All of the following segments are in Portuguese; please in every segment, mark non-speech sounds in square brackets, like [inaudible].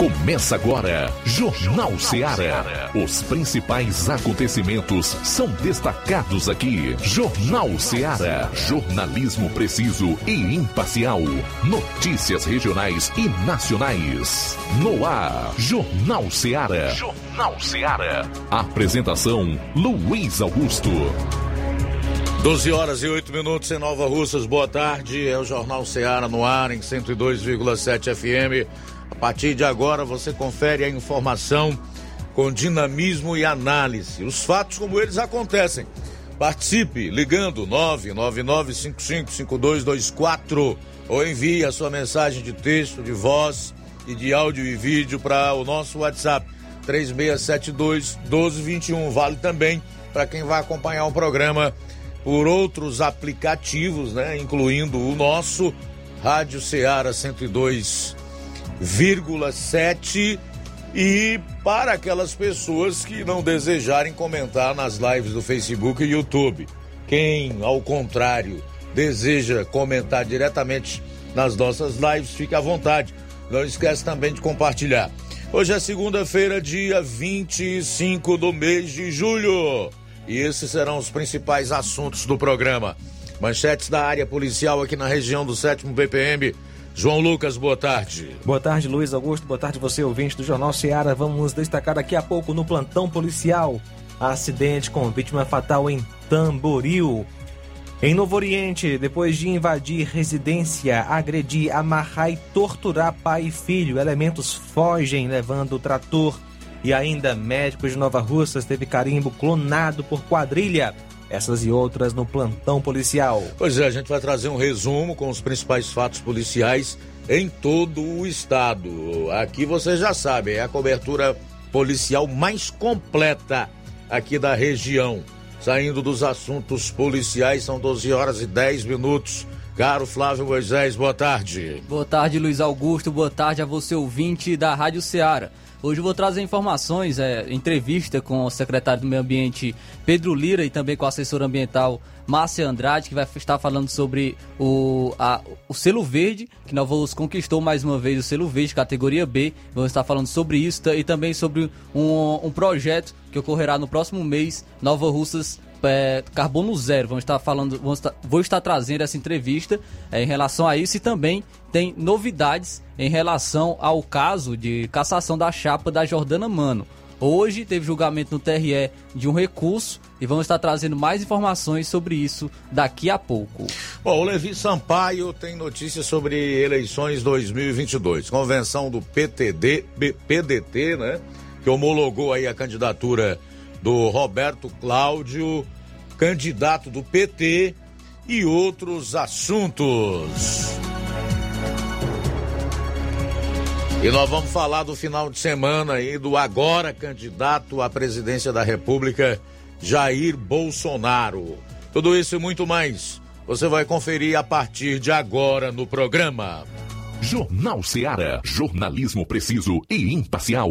Começa agora, Jornal Seara. Os principais acontecimentos são destacados aqui. Jornal Seara. Jornalismo preciso e imparcial. Notícias regionais e nacionais. No ar, Jornal Seara. Jornal Seara. Apresentação: Luiz Augusto. 12 horas e 8 minutos em Nova Russas. Boa tarde. É o Jornal Seara no ar em 102,7 FM. A partir de agora você confere a informação com dinamismo e análise. Os fatos como eles acontecem. Participe ligando 999555224 ou envie a sua mensagem de texto, de voz e de áudio e vídeo para o nosso WhatsApp 3672 1221. Vale também para quem vai acompanhar o programa por outros aplicativos, né, incluindo o nosso Rádio Ceará 102,7 e para aquelas pessoas que não desejarem comentar nas lives do Facebook e YouTube. Quem, ao contrário, deseja comentar diretamente nas nossas lives, fique à vontade. Não esquece também de compartilhar. Hoje é segunda-feira, dia 25 do mês de julho. E esses serão os principais assuntos do programa. Manchetes da área policial aqui na região do 7 BPM. João Lucas, boa tarde. Boa tarde, Luiz Augusto. Boa tarde, você ouvinte do Jornal Seara. Vamos destacar daqui a pouco no plantão policial. Acidente com vítima fatal em Tamboril. Em Novo Oriente, depois de invadir residência, agredir, amarrar e torturar pai e filho, elementos fogem levando o trator e ainda médicos de Nova Russas teve carimbo clonado por quadrilha. Essas e outras no plantão policial. Pois é, a gente vai trazer um resumo com os principais fatos policiais em todo o estado. Aqui você já sabe, é a cobertura policial mais completa aqui da região. Saindo dos assuntos policiais, são 12 horas e 10 minutos. Caro Flávio Moisés, boa tarde. Boa tarde, Luiz Augusto. Boa tarde a você, ouvinte da Rádio Ceará. Hoje eu vou trazer informações, é, entrevista com o secretário do Meio Ambiente Pedro Lira e também com a assessora ambiental Márcia Andrade, que vai estar falando sobre o, a, o selo verde, que Nova Luz conquistou mais uma vez o selo verde, categoria B. Vamos estar falando sobre isso e também sobre um, um projeto que ocorrerá no próximo mês, Nova Russas é, carbono zero. Vamos estar falando, vamos estar, vou estar trazendo essa entrevista é, em relação a isso e também tem novidades em relação ao caso de cassação da chapa da Jordana Mano. Hoje teve julgamento no TRE de um recurso e vamos estar trazendo mais informações sobre isso daqui a pouco. Bom, o Levi Sampaio tem notícias sobre eleições 2022. Convenção do PTD, PDT, né? Que homologou aí a candidatura do Roberto Cláudio, candidato do PT e outros assuntos. E nós vamos falar do final de semana aí do agora candidato à presidência da República, Jair Bolsonaro. Tudo isso e muito mais você vai conferir a partir de agora no programa. Jornal Seara. Jornalismo preciso e imparcial.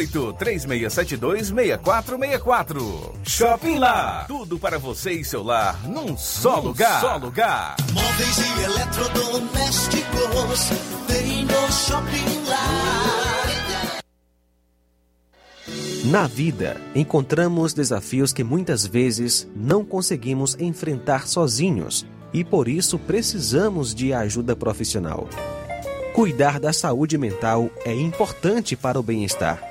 3672 6464. Shopping Lá. Tudo para você e seu lar num só lugar. Só lugar. Móveis e eletrodomésticos. Shopping Lar. Na vida, encontramos desafios que muitas vezes não conseguimos enfrentar sozinhos e por isso precisamos de ajuda profissional. Cuidar da saúde mental é importante para o bem-estar.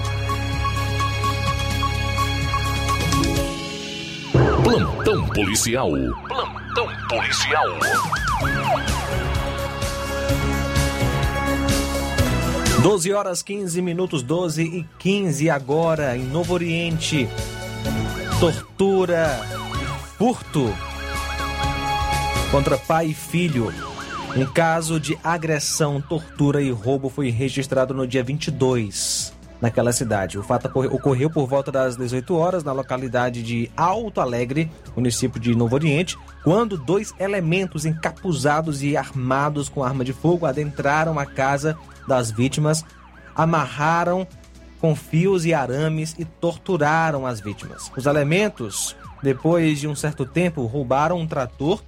Plantão policial. Plantão policial. Doze horas 15 minutos, 12 e 15 agora em Novo Oriente. Tortura, furto contra pai e filho. Um caso de agressão, tortura e roubo foi registrado no dia 22 naquela cidade. O fato ocorreu por volta das 18 horas na localidade de Alto Alegre, município de Novo Oriente, quando dois elementos encapuzados e armados com arma de fogo adentraram a casa das vítimas, amarraram com fios e arames e torturaram as vítimas. Os elementos, depois de um certo tempo, roubaram um trator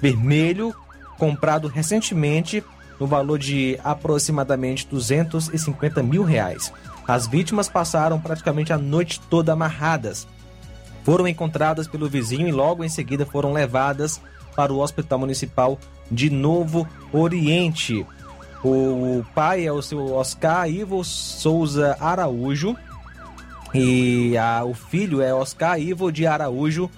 vermelho comprado recentemente no valor de aproximadamente 250 mil reais. As vítimas passaram praticamente a noite toda amarradas. Foram encontradas pelo vizinho e logo em seguida foram levadas para o Hospital Municipal de Novo Oriente. O pai é o seu Oscar Ivo Souza Araújo e a, o filho é Oscar Ivo de Araújo,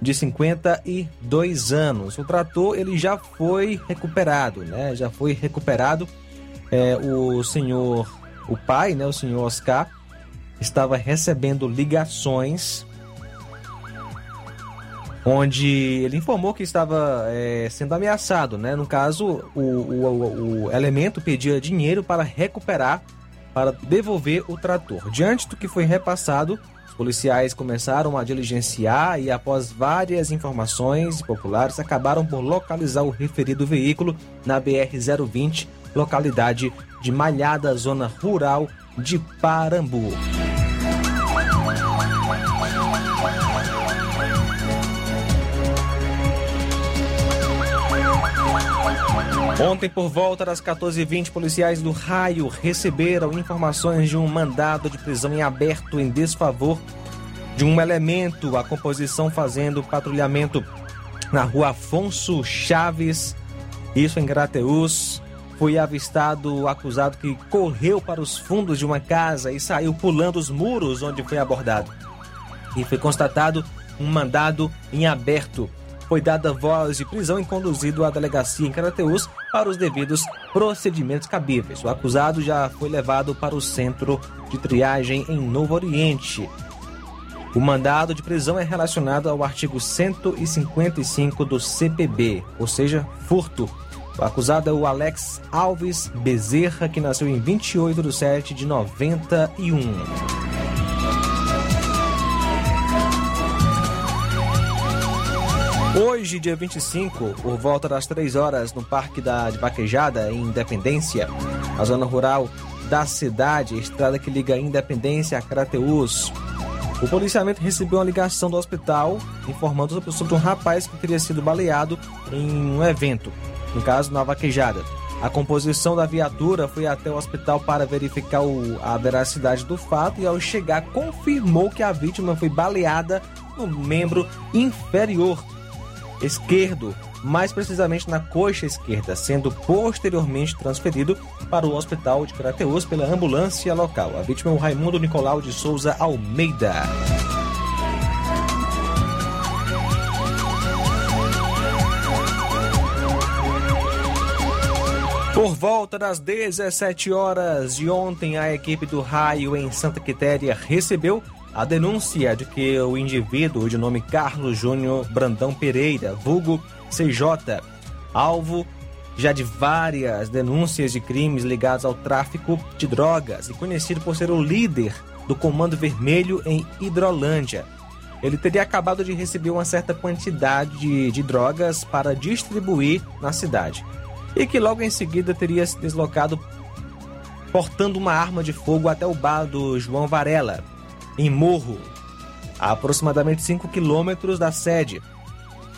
de 52 anos. O trator ele já foi recuperado, né? Já foi recuperado. É, o senhor o pai, né, o senhor Oscar, estava recebendo ligações onde ele informou que estava é, sendo ameaçado, né? No caso, o, o, o elemento pedia dinheiro para recuperar, para devolver o trator. Diante do que foi repassado, os policiais começaram a diligenciar e, após várias informações populares, acabaram por localizar o referido veículo na BR-020, localidade de Malhada, zona rural de Parambu. Ontem, por volta das 14h20, policiais do Raio receberam informações de um mandado de prisão em aberto em desfavor de um elemento, a composição fazendo patrulhamento na rua Afonso Chaves, isso em Grateus. Foi avistado o acusado que correu para os fundos de uma casa e saiu pulando os muros onde foi abordado. E foi constatado um mandado em aberto foi dada voz de prisão e conduzido à delegacia em Carateus para os devidos procedimentos cabíveis. O acusado já foi levado para o centro de triagem em Novo Oriente. O mandado de prisão é relacionado ao artigo 155 do CPB, ou seja, furto. Acusado é o Alex Alves Bezerra, que nasceu em 28 de 7 de 91. Hoje, dia 25, por volta das 3 horas, no Parque da Baquejada, em Independência, a zona rural da cidade, estrada que liga Independência a Crateus. O policiamento recebeu uma ligação do hospital informando sobre um rapaz que teria sido baleado em um evento, no caso na Vaquejada. A composição da viatura foi até o hospital para verificar o, a veracidade do fato e, ao chegar, confirmou que a vítima foi baleada no membro inferior esquerdo, mais precisamente na coxa esquerda, sendo posteriormente transferido para o hospital de Crateus pela ambulância local. A vítima é o Raimundo Nicolau de Souza Almeida. Por volta das 17 horas de ontem, a equipe do Raio em Santa Quitéria recebeu a denúncia de que o indivíduo de nome Carlos Júnior Brandão Pereira, vulgo CJ, alvo já de várias denúncias de crimes ligados ao tráfico de drogas e conhecido por ser o líder do Comando Vermelho em Hidrolândia. Ele teria acabado de receber uma certa quantidade de, de drogas para distribuir na cidade e que logo em seguida teria se deslocado portando uma arma de fogo até o bar do João Varela, em Morro, a aproximadamente 5 quilômetros da sede,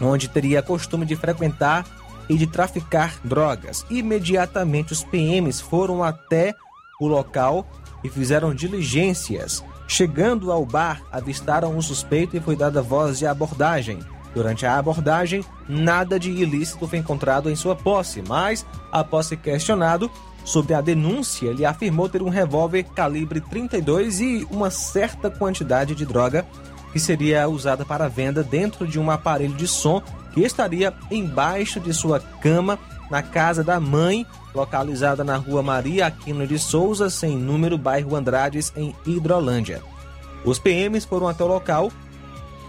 onde teria costume de frequentar e de traficar drogas. Imediatamente os PMs foram até o local e fizeram diligências. Chegando ao bar, avistaram um suspeito e foi dada voz de abordagem. Durante a abordagem, nada de ilícito foi encontrado em sua posse, mas, após ser questionado, Sobre a denúncia, ele afirmou ter um revólver calibre 32 e uma certa quantidade de droga que seria usada para venda dentro de um aparelho de som que estaria embaixo de sua cama na casa da mãe, localizada na rua Maria Aquino de Souza, sem número, bairro Andrades, em Hidrolândia. Os PMs foram até o local,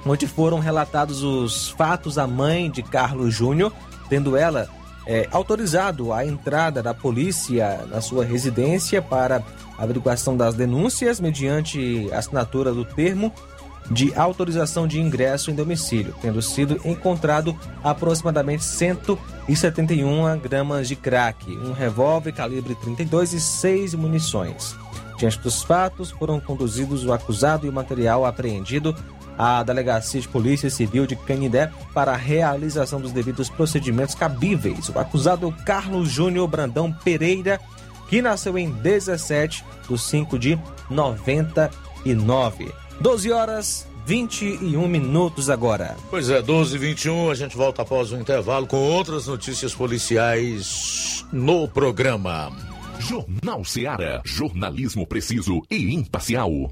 onde foram relatados os fatos à mãe de Carlos Júnior, tendo ela é, autorizado a entrada da polícia na sua residência para averiguação das denúncias mediante assinatura do termo de autorização de ingresso em domicílio, tendo sido encontrado aproximadamente 171 gramas de crack, um revólver calibre 32 e seis munições. Diante dos fatos, foram conduzidos o acusado e o material apreendido à Delegacia de Polícia Civil de Canindé para a realização dos devidos procedimentos cabíveis. O acusado Carlos Júnior Brandão Pereira, que nasceu em 17 de 5 de 99. 12 horas 21 minutos agora. Pois é, 12 e 21 a gente volta após o intervalo com outras notícias policiais no programa. Jornal Seara. Jornalismo preciso e imparcial.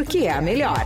é a melhor.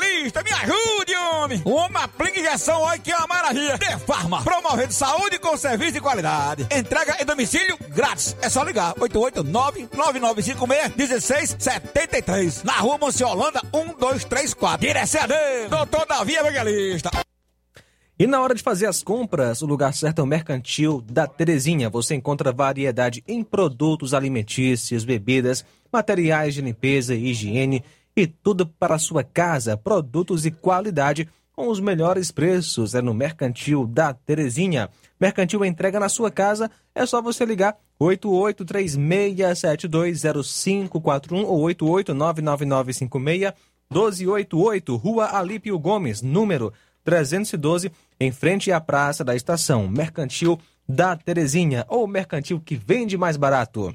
me ajude, homem. Uma aplica injeção, olha que é uma maravilha. De Farma, promovendo saúde com serviço de qualidade. Entrega em domicílio grátis. É só ligar, 889-9956-1673. Na rua Monsiolanda, 1234. Direção a Deus, doutor Davi Evangelista. E na hora de fazer as compras, o lugar certo é o Mercantil da Terezinha. Você encontra variedade em produtos alimentícios, bebidas, materiais de limpeza e higiene e tudo para sua casa, produtos e qualidade com os melhores preços. É no Mercantil da Terezinha. Mercantil entrega na sua casa, é só você ligar 8836720541 ou 1288, Rua Alípio Gomes, número 312, em frente à Praça da Estação Mercantil da Terezinha, ou mercantil que vende mais barato.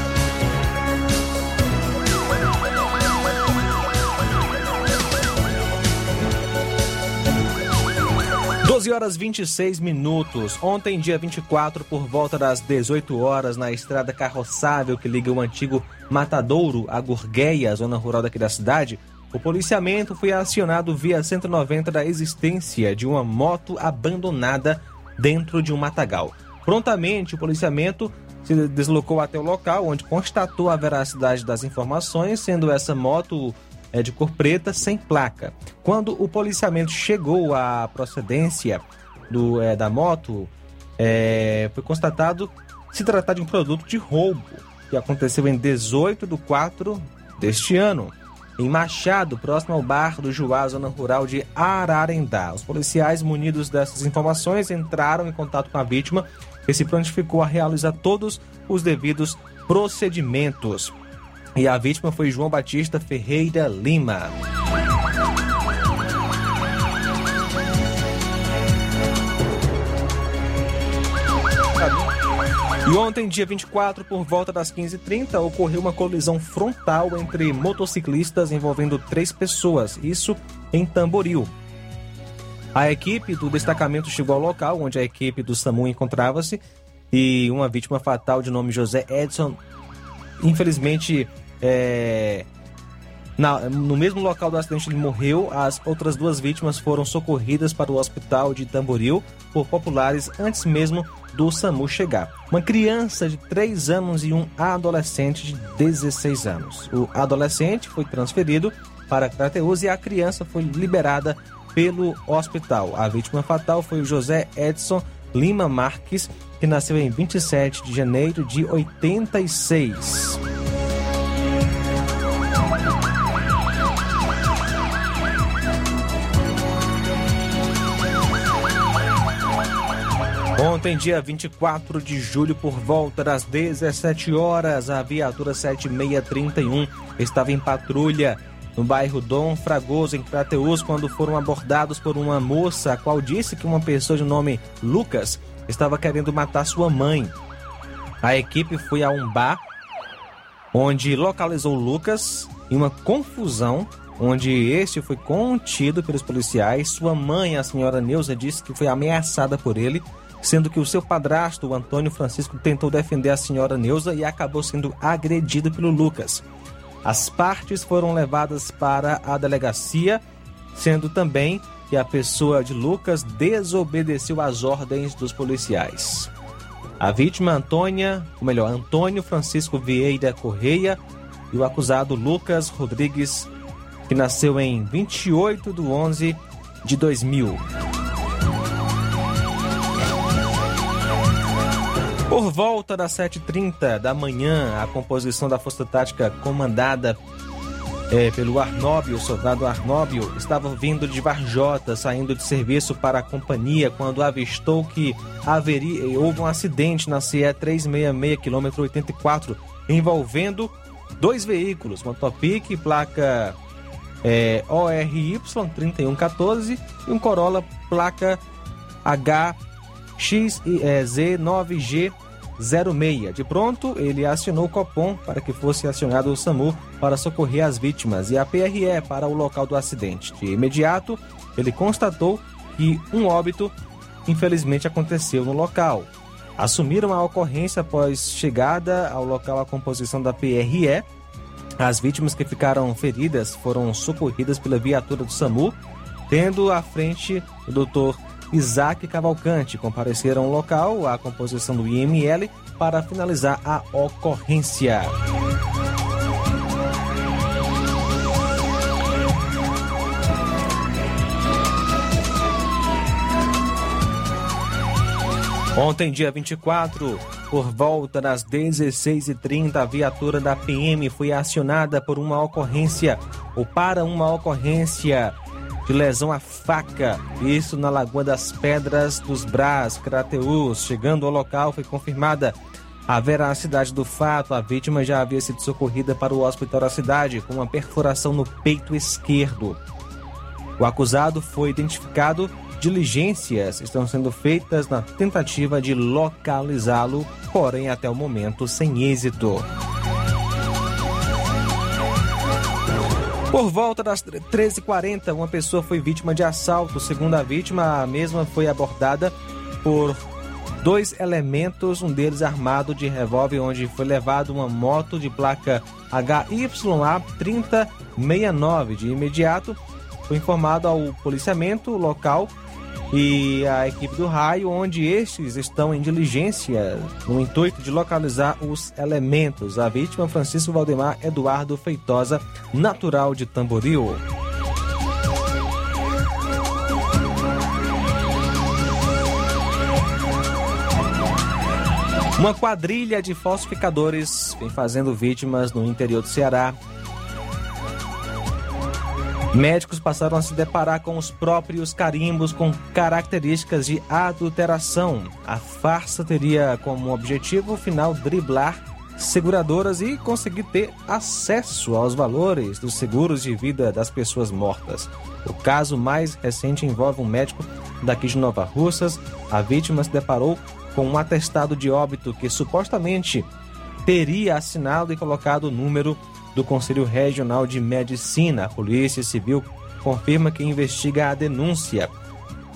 12 horas 26 minutos. Ontem, dia 24, por volta das 18 horas, na estrada carroçável que liga o antigo Matadouro a Gurgueia, zona rural daqui da cidade, o policiamento foi acionado via 190 da existência de uma moto abandonada dentro de um matagal. Prontamente, o policiamento se deslocou até o local, onde constatou a veracidade das informações, sendo essa moto é, de cor preta sem placa. Quando o policiamento chegou à procedência do, é, da moto, é, foi constatado se tratar de um produto de roubo que aconteceu em 18 de 4 deste ano, em Machado, próximo ao bar do Juá, zona rural de Ararendá. Os policiais, munidos dessas informações, entraram em contato com a vítima, que se prontificou a realizar todos os devidos procedimentos. E a vítima foi João Batista Ferreira Lima. E ontem, dia 24, por volta das 15h30, ocorreu uma colisão frontal entre motociclistas envolvendo três pessoas, isso em Tamboril. A equipe do destacamento chegou ao local onde a equipe do SAMU encontrava-se e uma vítima fatal de nome José Edson, infelizmente, é, na, no mesmo local do acidente ele morreu. As outras duas vítimas foram socorridas para o hospital de Tamboril por populares antes mesmo do SAMU chegar. Uma criança de 3 anos e um adolescente de 16 anos. O adolescente foi transferido para Crateus e a criança foi liberada pelo hospital. A vítima fatal foi o José Edson Lima Marques, que nasceu em 27 de janeiro de 86. Ontem, dia 24 de julho, por volta das 17 horas, a viatura 7631 estava em patrulha no bairro Dom Fragoso, em Crateus, quando foram abordados por uma moça, a qual disse que uma pessoa de nome Lucas estava querendo matar sua mãe. A equipe foi a um bar, onde localizou Lucas em uma confusão, onde este foi contido pelos policiais. Sua mãe, a senhora Neuza, disse que foi ameaçada por ele sendo que o seu padrasto, o Antônio Francisco, tentou defender a senhora Neuza e acabou sendo agredido pelo Lucas. As partes foram levadas para a delegacia, sendo também que a pessoa de Lucas desobedeceu às ordens dos policiais. A vítima Antônia, ou melhor, Antônio Francisco Vieira Correia e o acusado Lucas Rodrigues, que nasceu em 28 de 11 de 2000. Por volta das 7h30 da manhã, a composição da Força Tática comandada é, pelo Arnóbio, o soldado Arnóbio, estava vindo de Varjota, saindo de serviço para a companhia, quando avistou que haveria, houve um acidente na CE 366, quilômetro 84, envolvendo dois veículos, Topic, placa é, ORY 3114 e um Corolla, placa HXZ9G 06. De pronto, ele acionou o Copom para que fosse acionado o SAMU para socorrer as vítimas e a PRE para o local do acidente. De imediato, ele constatou que um óbito infelizmente aconteceu no local. Assumiram a ocorrência após chegada ao local a composição da PRE. As vítimas que ficaram feridas foram socorridas pela viatura do SAMU, tendo à frente o doutor Isaac Cavalcante compareceram ao local, a composição do IML, para finalizar a ocorrência. Ontem, dia 24, Por volta das 16h30, a viatura da PM foi acionada por uma ocorrência ou para uma ocorrência de lesão à faca. Isso na Lagoa das Pedras dos Brás, Crateus. Chegando ao local, foi confirmada a veracidade do fato. A vítima já havia sido socorrida para o hospital da cidade com uma perfuração no peito esquerdo. O acusado foi identificado. Diligências estão sendo feitas na tentativa de localizá-lo, porém até o momento sem êxito. Por volta das 13h40, uma pessoa foi vítima de assalto. Segundo a vítima, a mesma foi abordada por dois elementos, um deles armado de revólver, onde foi levado uma moto de placa HYA 3069. De imediato, foi informado ao policiamento local e a equipe do raio, onde estes estão em diligência no intuito de localizar os elementos. A vítima, Francisco Valdemar Eduardo Feitosa, natural de Tamboril. Uma quadrilha de falsificadores vem fazendo vítimas no interior do Ceará. Médicos passaram a se deparar com os próprios carimbos com características de adulteração. A farsa teria como objetivo final driblar seguradoras e conseguir ter acesso aos valores dos seguros de vida das pessoas mortas. O caso mais recente envolve um médico daqui de Nova Russas. A vítima se deparou com um atestado de óbito que supostamente teria assinado e colocado o número do Conselho Regional de Medicina. A Polícia Civil confirma que investiga a denúncia.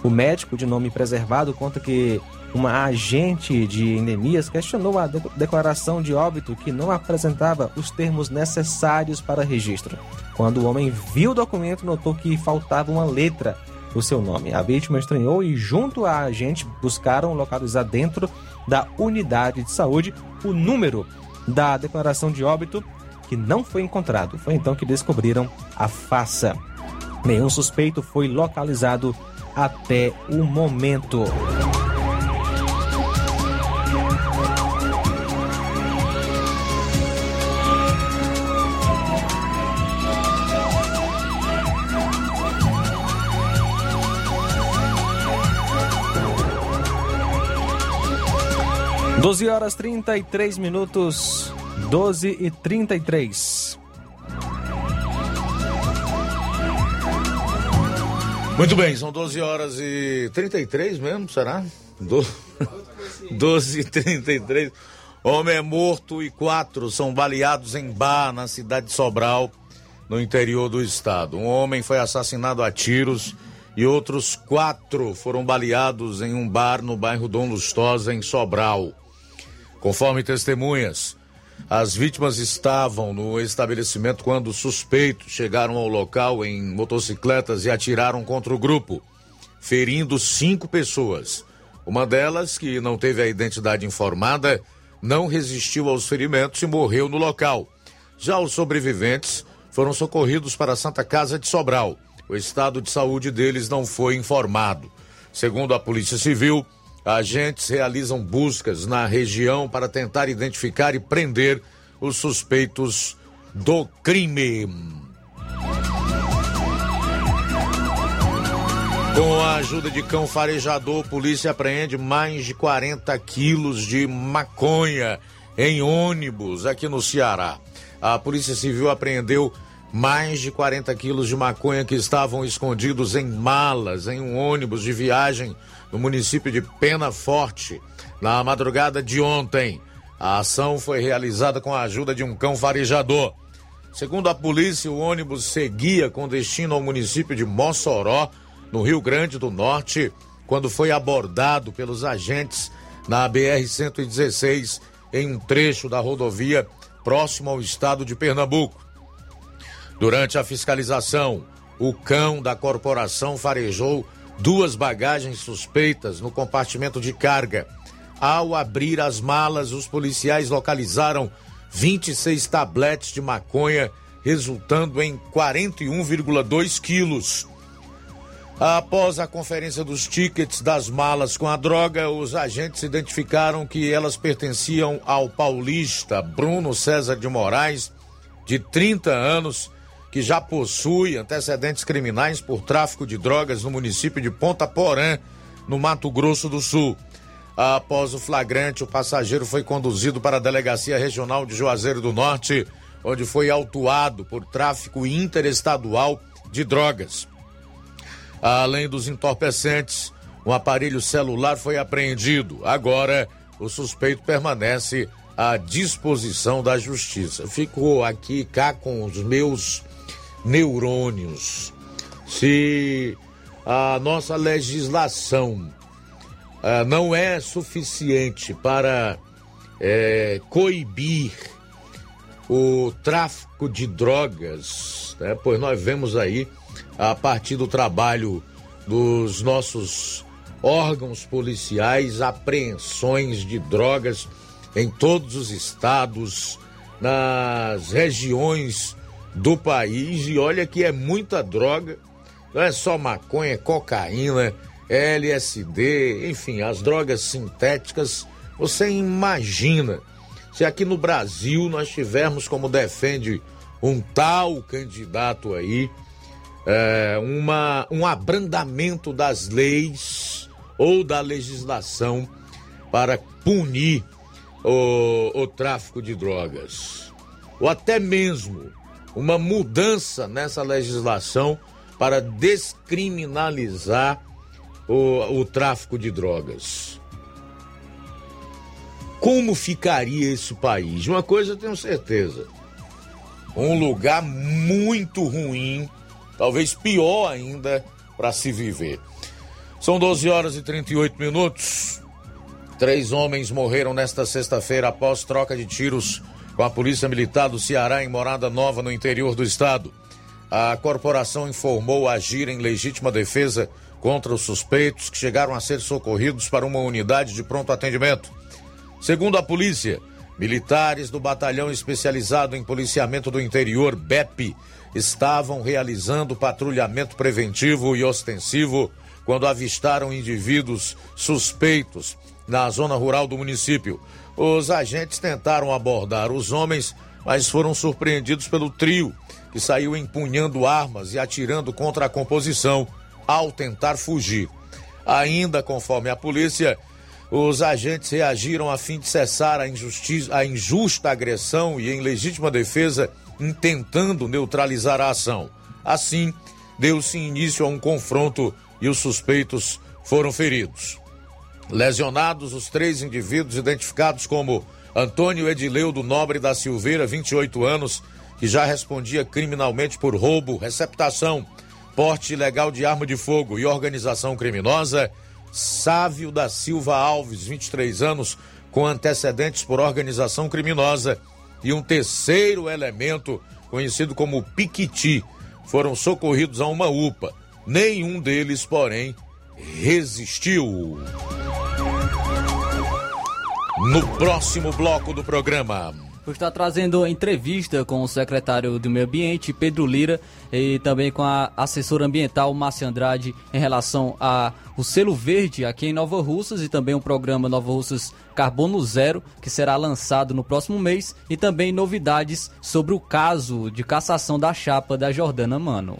O médico de nome preservado conta que uma agente de endemias questionou a de declaração de óbito que não apresentava os termos necessários para registro. Quando o homem viu o documento, notou que faltava uma letra do seu nome. A vítima estranhou e, junto à agente, buscaram localizar dentro da unidade de saúde o número da declaração de óbito que não foi encontrado. Foi então que descobriram a faça. Nenhum suspeito foi localizado até o momento. Doze horas trinta e três minutos. 12 e 33. Muito bem, são 12 horas e 33 mesmo, será? Do... [laughs] 12 e 33. Homem é morto e quatro são baleados em bar na cidade de Sobral, no interior do estado. Um homem foi assassinado a tiros e outros quatro foram baleados em um bar no bairro Dom Lustosa, em Sobral. Conforme testemunhas, as vítimas estavam no estabelecimento quando suspeitos chegaram ao local em motocicletas e atiraram contra o grupo, ferindo cinco pessoas. Uma delas, que não teve a identidade informada, não resistiu aos ferimentos e morreu no local. Já os sobreviventes foram socorridos para a Santa Casa de Sobral. O estado de saúde deles não foi informado. Segundo a Polícia Civil, Agentes realizam buscas na região para tentar identificar e prender os suspeitos do crime. Com a ajuda de cão farejador, polícia apreende mais de 40 quilos de maconha em ônibus aqui no Ceará. A Polícia Civil apreendeu mais de 40 quilos de maconha que estavam escondidos em malas em um ônibus de viagem no município de Pena Forte, na madrugada de ontem. A ação foi realizada com a ajuda de um cão farejador. Segundo a polícia, o ônibus seguia com destino ao município de Mossoró, no Rio Grande do Norte, quando foi abordado pelos agentes na BR-116 em um trecho da rodovia próximo ao estado de Pernambuco. Durante a fiscalização, o cão da corporação farejou duas bagagens suspeitas no compartimento de carga. Ao abrir as malas, os policiais localizaram 26 tabletes de maconha, resultando em 41,2 quilos. Após a conferência dos tickets das malas com a droga, os agentes identificaram que elas pertenciam ao paulista Bruno César de Moraes, de 30 anos, que já possui antecedentes criminais por tráfico de drogas no município de Ponta Porã, no Mato Grosso do Sul. Após o flagrante, o passageiro foi conduzido para a Delegacia Regional de Juazeiro do Norte, onde foi autuado por tráfico interestadual de drogas. Além dos entorpecentes, um aparelho celular foi apreendido. Agora, o suspeito permanece à disposição da justiça. Fico aqui cá com os meus neurônios. Se a nossa legislação ah, não é suficiente para eh, coibir o tráfico de drogas, né? pois nós vemos aí a partir do trabalho dos nossos órgãos policiais, apreensões de drogas em todos os estados, nas regiões do país. E olha que é muita droga, não é só maconha, é cocaína, é LSD, enfim, as drogas sintéticas. Você imagina se aqui no Brasil nós tivermos, como defende um tal candidato aí, é, uma, um abrandamento das leis ou da legislação para punir o, o tráfico de drogas. Ou até mesmo uma mudança nessa legislação para descriminalizar o, o tráfico de drogas. Como ficaria esse país? Uma coisa eu tenho certeza: um lugar muito ruim talvez pior ainda para se viver. São 12 horas e 38 minutos. Três homens morreram nesta sexta-feira após troca de tiros com a Polícia Militar do Ceará em Morada Nova, no interior do estado. A corporação informou agir em legítima defesa contra os suspeitos que chegaram a ser socorridos para uma unidade de pronto atendimento. Segundo a polícia, militares do Batalhão Especializado em Policiamento do Interior, BEP, estavam realizando patrulhamento preventivo e ostensivo quando avistaram indivíduos suspeitos na zona rural do município. Os agentes tentaram abordar os homens, mas foram surpreendidos pelo trio, que saiu empunhando armas e atirando contra a composição ao tentar fugir. Ainda conforme a polícia, os agentes reagiram a fim de cessar a, a injusta agressão e, em legítima defesa, intentando neutralizar a ação. Assim, deu-se início a um confronto e os suspeitos foram feridos. Lesionados, os três indivíduos identificados como Antônio Edileu do Nobre da Silveira, 28 anos, que já respondia criminalmente por roubo, receptação, porte ilegal de arma de fogo e organização criminosa. Sávio da Silva Alves, 23 anos, com antecedentes por organização criminosa e um terceiro elemento, conhecido como Piquiti, foram socorridos a uma UPA. Nenhum deles, porém, resistiu. No próximo bloco do programa. Está trazendo entrevista com o secretário do Meio Ambiente, Pedro Lira, e também com a assessora ambiental, Márcia Andrade, em relação ao selo verde aqui em Nova Russas e também o programa Nova Russas Carbono Zero, que será lançado no próximo mês, e também novidades sobre o caso de cassação da chapa da Jordana Mano.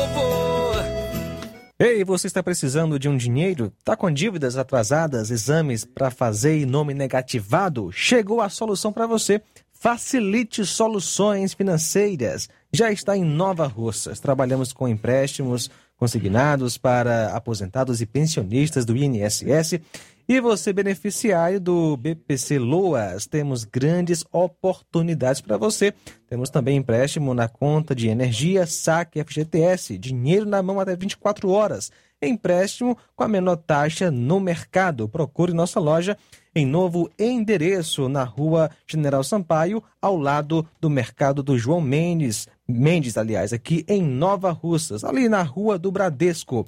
Ei, você está precisando de um dinheiro? Tá com dívidas atrasadas, exames para fazer e nome negativado? Chegou a solução para você. Facilite Soluções Financeiras. Já está em Nova Russas. Trabalhamos com empréstimos consignados para aposentados e pensionistas do INSS. E você, beneficiário do BPC Loas, temos grandes oportunidades para você. Temos também empréstimo na conta de energia, saque FGTS, dinheiro na mão até 24 horas. Empréstimo com a menor taxa no mercado. Procure nossa loja em novo endereço na rua General Sampaio, ao lado do mercado do João Mendes. Mendes, aliás, aqui em Nova Russas, ali na rua do Bradesco.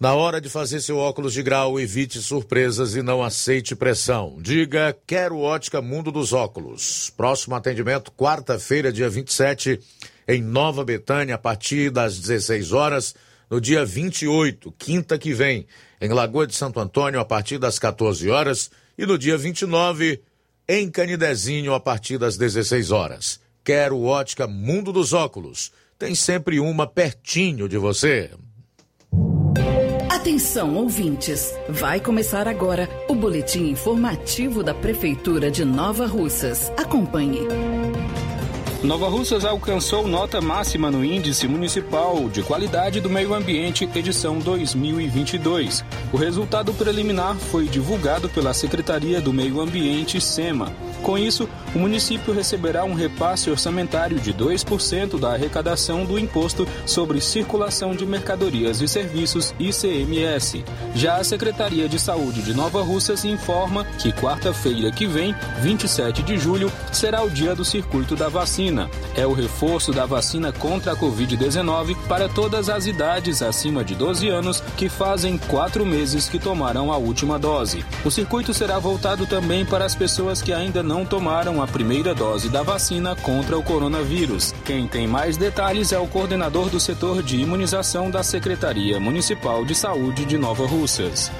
na hora de fazer seu óculos de grau, evite surpresas e não aceite pressão. Diga Quero Ótica Mundo dos Óculos. Próximo atendimento, quarta-feira, dia 27, em Nova Betânia, a partir das 16 horas. No dia 28, quinta que vem, em Lagoa de Santo Antônio, a partir das 14 horas. E no dia 29, em Canidezinho, a partir das 16 horas. Quero Ótica Mundo dos Óculos. Tem sempre uma pertinho de você. Atenção, ouvintes! Vai começar agora o boletim informativo da Prefeitura de Nova Russas. Acompanhe. Nova Russas alcançou nota máxima no Índice Municipal de Qualidade do Meio Ambiente, edição 2022. O resultado preliminar foi divulgado pela Secretaria do Meio Ambiente, SEMA. Com isso, o município receberá um repasse orçamentário de 2% da arrecadação do Imposto sobre Circulação de Mercadorias e Serviços, ICMS. Já a Secretaria de Saúde de Nova Russas informa que quarta-feira que vem, 27 de julho, será o dia do circuito da vacina. É o reforço da vacina contra a Covid-19 para todas as idades acima de 12 anos que fazem quatro meses que tomaram a última dose. O circuito será voltado também para as pessoas que ainda não tomaram a primeira dose da vacina contra o coronavírus. Quem tem mais detalhes é o coordenador do setor de imunização da Secretaria Municipal de Saúde de Nova Russas.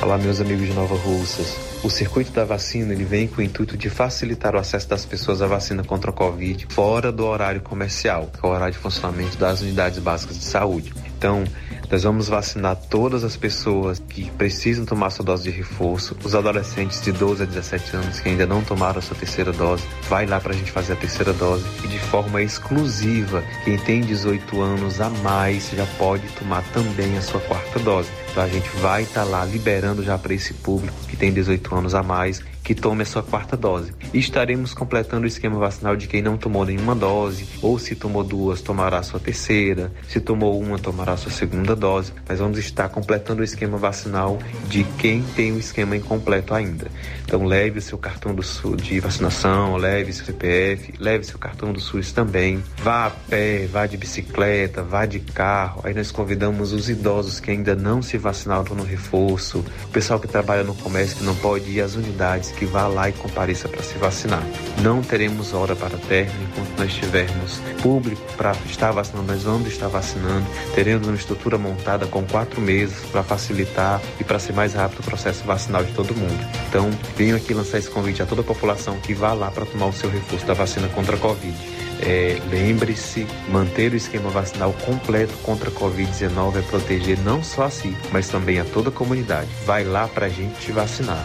Olá, meus amigos de Nova Russas. O circuito da vacina ele vem com o intuito de facilitar o acesso das pessoas à vacina contra a Covid fora do horário comercial, que é o horário de funcionamento das unidades básicas de saúde. Então, nós vamos vacinar todas as pessoas que precisam tomar sua dose de reforço, os adolescentes de 12 a 17 anos que ainda não tomaram a sua terceira dose, vai lá para a gente fazer a terceira dose e de forma exclusiva, quem tem 18 anos a mais já pode tomar também a sua quarta dose. Então a gente vai estar tá lá liberando já para esse público que tem 18 anos a mais que tome a sua quarta dose. E estaremos completando o esquema vacinal de quem não tomou nenhuma dose, ou se tomou duas, tomará a sua terceira, se tomou uma, tomará a sua segunda dose. Mas vamos estar completando o esquema vacinal de quem tem o esquema incompleto ainda. Então leve o seu cartão do SUS de vacinação, leve seu CPF, leve seu cartão do SUS também. Vá a pé, vá de bicicleta, vá de carro. Aí nós convidamos os idosos que ainda não se vacinaram no reforço, o pessoal que trabalha no comércio que não pode ir às unidades que vá lá e compareça para se vacinar. Não teremos hora para término enquanto nós tivermos público para estar vacinando, nós vamos estar vacinando. Teremos uma estrutura montada com quatro meses para facilitar e para ser mais rápido o processo vacinal de todo mundo. Então, venho aqui lançar esse convite a toda a população que vá lá para tomar o seu reforço da vacina contra a Covid. É, Lembre-se, manter o esquema vacinal completo contra a Covid-19 é proteger não só a si, mas também a toda a comunidade. Vai lá para a gente te vacinar.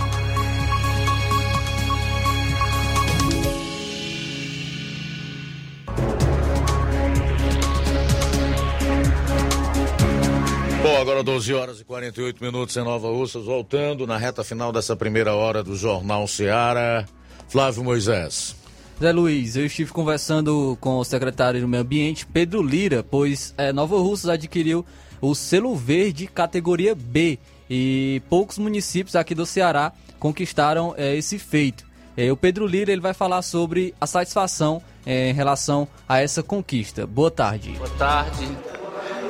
Agora 12 horas e 48 minutos em Nova Russas, voltando na reta final dessa primeira hora do Jornal Ceará. Flávio Moisés. Zé Luiz, eu estive conversando com o secretário do Meio Ambiente, Pedro Lira, pois é, Nova Russas adquiriu o selo verde categoria B e poucos municípios aqui do Ceará conquistaram é, esse feito. É, o Pedro Lira ele vai falar sobre a satisfação é, em relação a essa conquista. Boa tarde. Boa tarde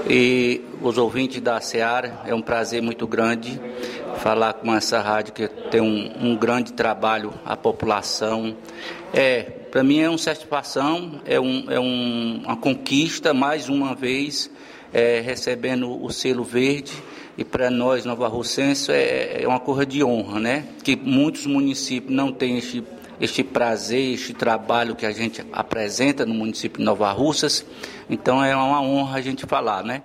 e os ouvintes da Seara. É um prazer muito grande falar com essa rádio que tem um, um grande trabalho à população. É, para mim é uma satisfação, é, um, é um, uma conquista mais uma vez é, recebendo o selo verde. E para nós, Nova Russense, é, é uma coisa de honra, né? Que muitos municípios não têm este este prazer, este trabalho que a gente apresenta no município de Nova Russas. Então é uma honra a gente falar, né?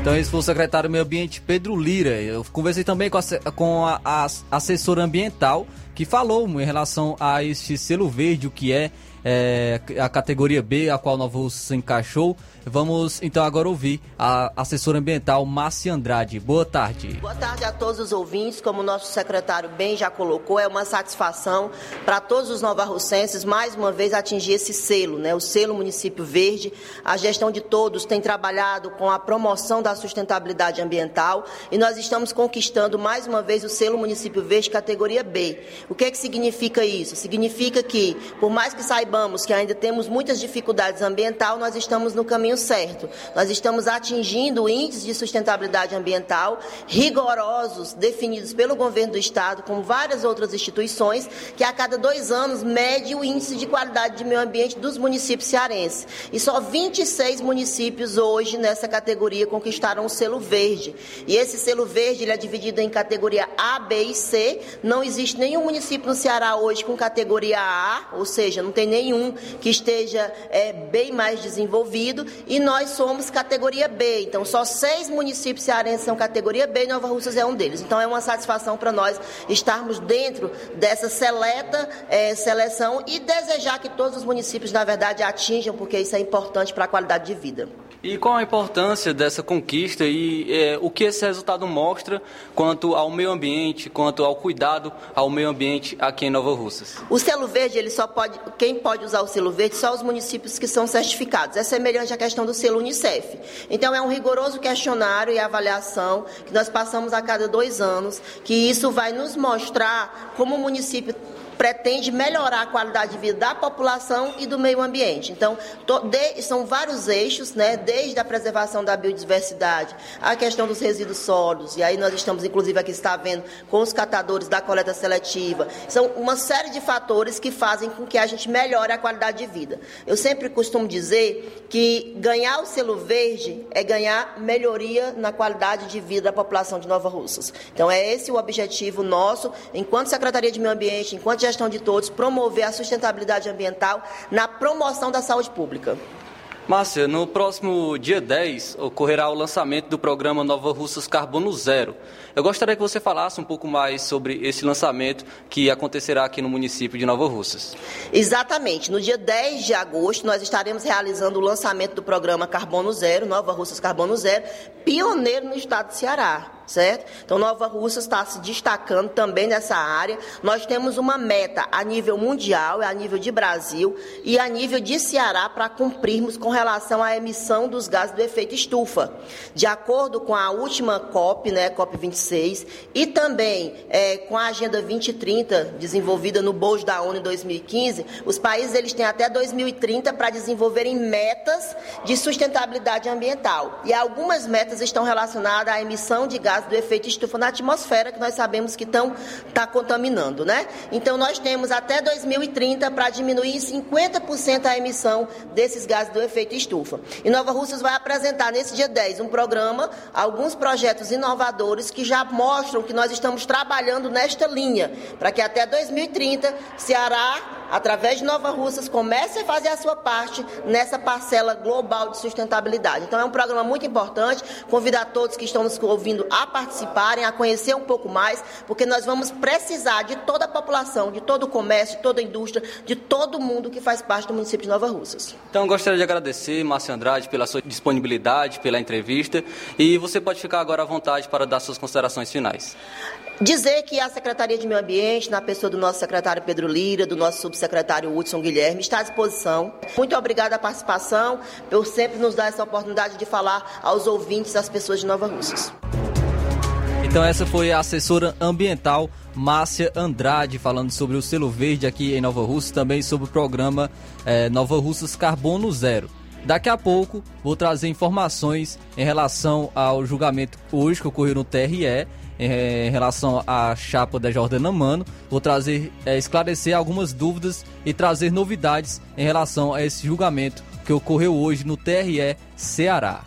Então esse foi o secretário do Meio Ambiente, Pedro Lira. Eu conversei também com a, com a, a assessora ambiental, que falou em relação a este selo verde, o que é, é a categoria B, a qual Nova Russa se encaixou. Vamos então agora ouvir a assessora ambiental Márcia Andrade. Boa tarde. Boa tarde a todos os ouvintes. Como o nosso secretário bem já colocou, é uma satisfação para todos os novarrocenses mais uma vez atingir esse selo, né? O selo Município Verde. A gestão de todos tem trabalhado com a promoção da sustentabilidade ambiental e nós estamos conquistando mais uma vez o selo Município Verde categoria B. O que é que significa isso? Significa que, por mais que saibamos que ainda temos muitas dificuldades ambiental, nós estamos no caminho certo. Nós estamos atingindo índices de sustentabilidade ambiental rigorosos, definidos pelo governo do Estado, como várias outras instituições, que a cada dois anos mede o índice de qualidade de meio ambiente dos municípios cearenses. E só 26 municípios hoje nessa categoria conquistaram o selo verde. E esse selo verde ele é dividido em categoria A, B e C. Não existe nenhum município no Ceará hoje com categoria A, ou seja, não tem nenhum que esteja é, bem mais desenvolvido. E nós somos categoria B. Então, só seis municípios cearenses são categoria B e Nova Russas é um deles. Então, é uma satisfação para nós estarmos dentro dessa seleta é, seleção e desejar que todos os municípios, na verdade, atinjam, porque isso é importante para a qualidade de vida. E qual a importância dessa conquista e é, o que esse resultado mostra quanto ao meio ambiente, quanto ao cuidado ao meio ambiente aqui em Nova Russas? O selo verde, ele só pode, quem pode usar o selo verde só os municípios que são certificados. É semelhante à questão do selo Unicef. Então é um rigoroso questionário e avaliação que nós passamos a cada dois anos, que isso vai nos mostrar como o município pretende melhorar a qualidade de vida da população e do meio ambiente. Então, de, são vários eixos, né, desde a preservação da biodiversidade, a questão dos resíduos sólidos, e aí nós estamos, inclusive, aqui está vendo com os catadores da coleta seletiva. São uma série de fatores que fazem com que a gente melhore a qualidade de vida. Eu sempre costumo dizer que ganhar o selo verde é ganhar melhoria na qualidade de vida da população de Nova Russas. Então, é esse o objetivo nosso, enquanto Secretaria de Meio Ambiente, enquanto gestão de todos, promover a sustentabilidade ambiental na promoção da saúde pública. Márcia, no próximo dia 10 ocorrerá o lançamento do programa Nova Russas Carbono Zero. Eu gostaria que você falasse um pouco mais sobre esse lançamento que acontecerá aqui no município de Nova Russas. Exatamente. No dia 10 de agosto, nós estaremos realizando o lançamento do programa Carbono Zero, Nova Russas Carbono Zero, pioneiro no estado de Ceará certo? Então, Nova Rússia está se destacando também nessa área. Nós temos uma meta a nível mundial, a nível de Brasil e a nível de Ceará para cumprirmos com relação à emissão dos gases do efeito estufa. De acordo com a última COP, né, COP 26, e também é, com a Agenda 2030 desenvolvida no BOJ da ONU em 2015, os países eles têm até 2030 para desenvolverem metas de sustentabilidade ambiental. E algumas metas estão relacionadas à emissão de gases do efeito estufa na atmosfera, que nós sabemos que estão tá contaminando, né? Então nós temos até 2030 para diminuir em 50% a emissão desses gases do efeito estufa. E Nova Russas vai apresentar nesse dia 10 um programa, alguns projetos inovadores que já mostram que nós estamos trabalhando nesta linha, para que até 2030 Ceará através de Nova Russas, comece a fazer a sua parte nessa parcela global de sustentabilidade. Então é um programa muito importante, convidar todos que estão nos ouvindo a participarem, a conhecer um pouco mais, porque nós vamos precisar de toda a população, de todo o comércio, de toda a indústria, de todo mundo que faz parte do município de Nova Russas. Então gostaria de agradecer, Márcio Andrade, pela sua disponibilidade, pela entrevista, e você pode ficar agora à vontade para dar suas considerações finais. Dizer que a Secretaria de Meio Ambiente, na pessoa do nosso secretário Pedro Lira, do nosso subsecretário Hudson Guilherme, está à disposição. Muito obrigada a participação, por sempre nos dar essa oportunidade de falar aos ouvintes, às pessoas de Nova Russas. Então essa foi a assessora ambiental Márcia Andrade falando sobre o selo verde aqui em Nova Russa, também sobre o programa é, Nova Russas Carbono Zero. Daqui a pouco vou trazer informações em relação ao julgamento hoje que ocorreu no TRE em relação à chapa da Jordana Mano. Vou trazer, é, esclarecer algumas dúvidas e trazer novidades em relação a esse julgamento que ocorreu hoje no TRE Ceará.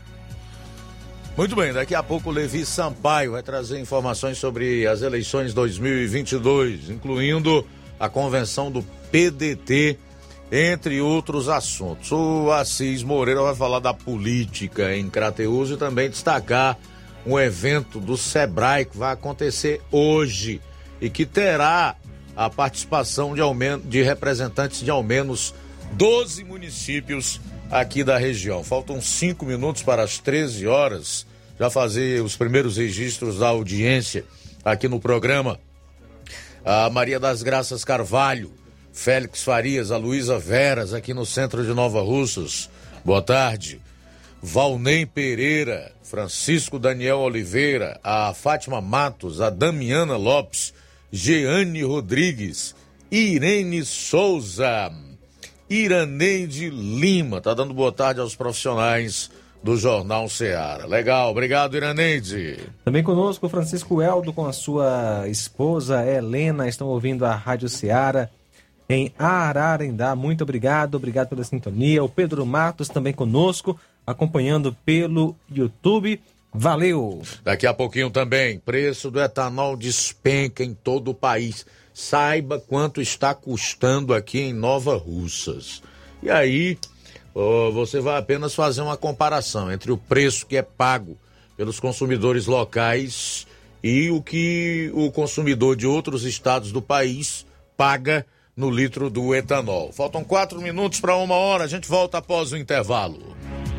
Muito bem, daqui a pouco o Levi Sampaio vai trazer informações sobre as eleições 2022, incluindo a convenção do PDT, entre outros assuntos. O Assis Moreira vai falar da política em Crateus e também destacar um evento do Sebrae que vai acontecer hoje e que terá a participação de, de representantes de ao menos 12 municípios aqui da região. Faltam cinco minutos para as 13 horas. Já fazer os primeiros registros da audiência aqui no programa. A Maria das Graças Carvalho, Félix Farias, a Luísa Veras, aqui no centro de Nova Russas. Boa tarde. Valnei Pereira, Francisco Daniel Oliveira, a Fátima Matos, a Damiana Lopes, Jeane Rodrigues, Irene Souza, Iraneide Lima. Tá dando boa tarde aos profissionais do Jornal Ceará. Legal, obrigado, Iraneide. Também conosco Francisco Eldo com a sua esposa Helena. Estão ouvindo a Rádio Ceará em Ararendá. Muito obrigado, obrigado pela sintonia. O Pedro Matos também conosco, acompanhando pelo YouTube. Valeu! Daqui a pouquinho também, preço do etanol despenca em todo o país. Saiba quanto está custando aqui em Nova Russas. E aí, ó, você vai apenas fazer uma comparação entre o preço que é pago pelos consumidores locais e o que o consumidor de outros estados do país paga no litro do etanol. Faltam quatro minutos para uma hora, a gente volta após o intervalo.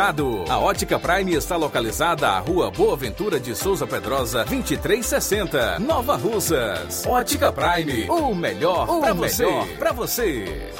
A Ótica Prime está localizada à Rua Boa Ventura de Souza Pedrosa, 2360, Nova Russas. Ótica Prime, o melhor para você. Pra você.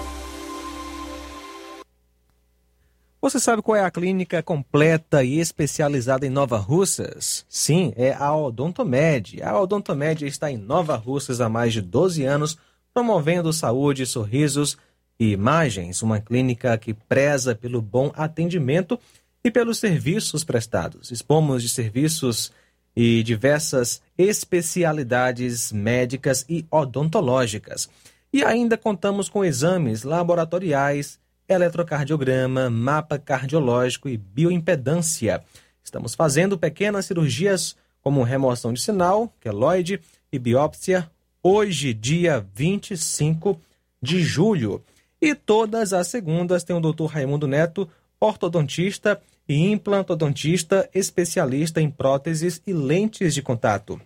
Você sabe qual é a clínica completa e especializada em Nova Russas? Sim, é a Odontomed. A Odontomed está em Nova Russas há mais de 12 anos, promovendo saúde, sorrisos e imagens, uma clínica que preza pelo bom atendimento e pelos serviços prestados. Dispomos de serviços e diversas especialidades médicas e odontológicas. E ainda contamos com exames laboratoriais, eletrocardiograma, mapa cardiológico e bioimpedância. Estamos fazendo pequenas cirurgias como remoção de sinal, queloide e biópsia, hoje, dia 25 de julho. E todas as segundas tem o Dr. Raimundo Neto, ortodontista e implantodontista, especialista em próteses e lentes de contato.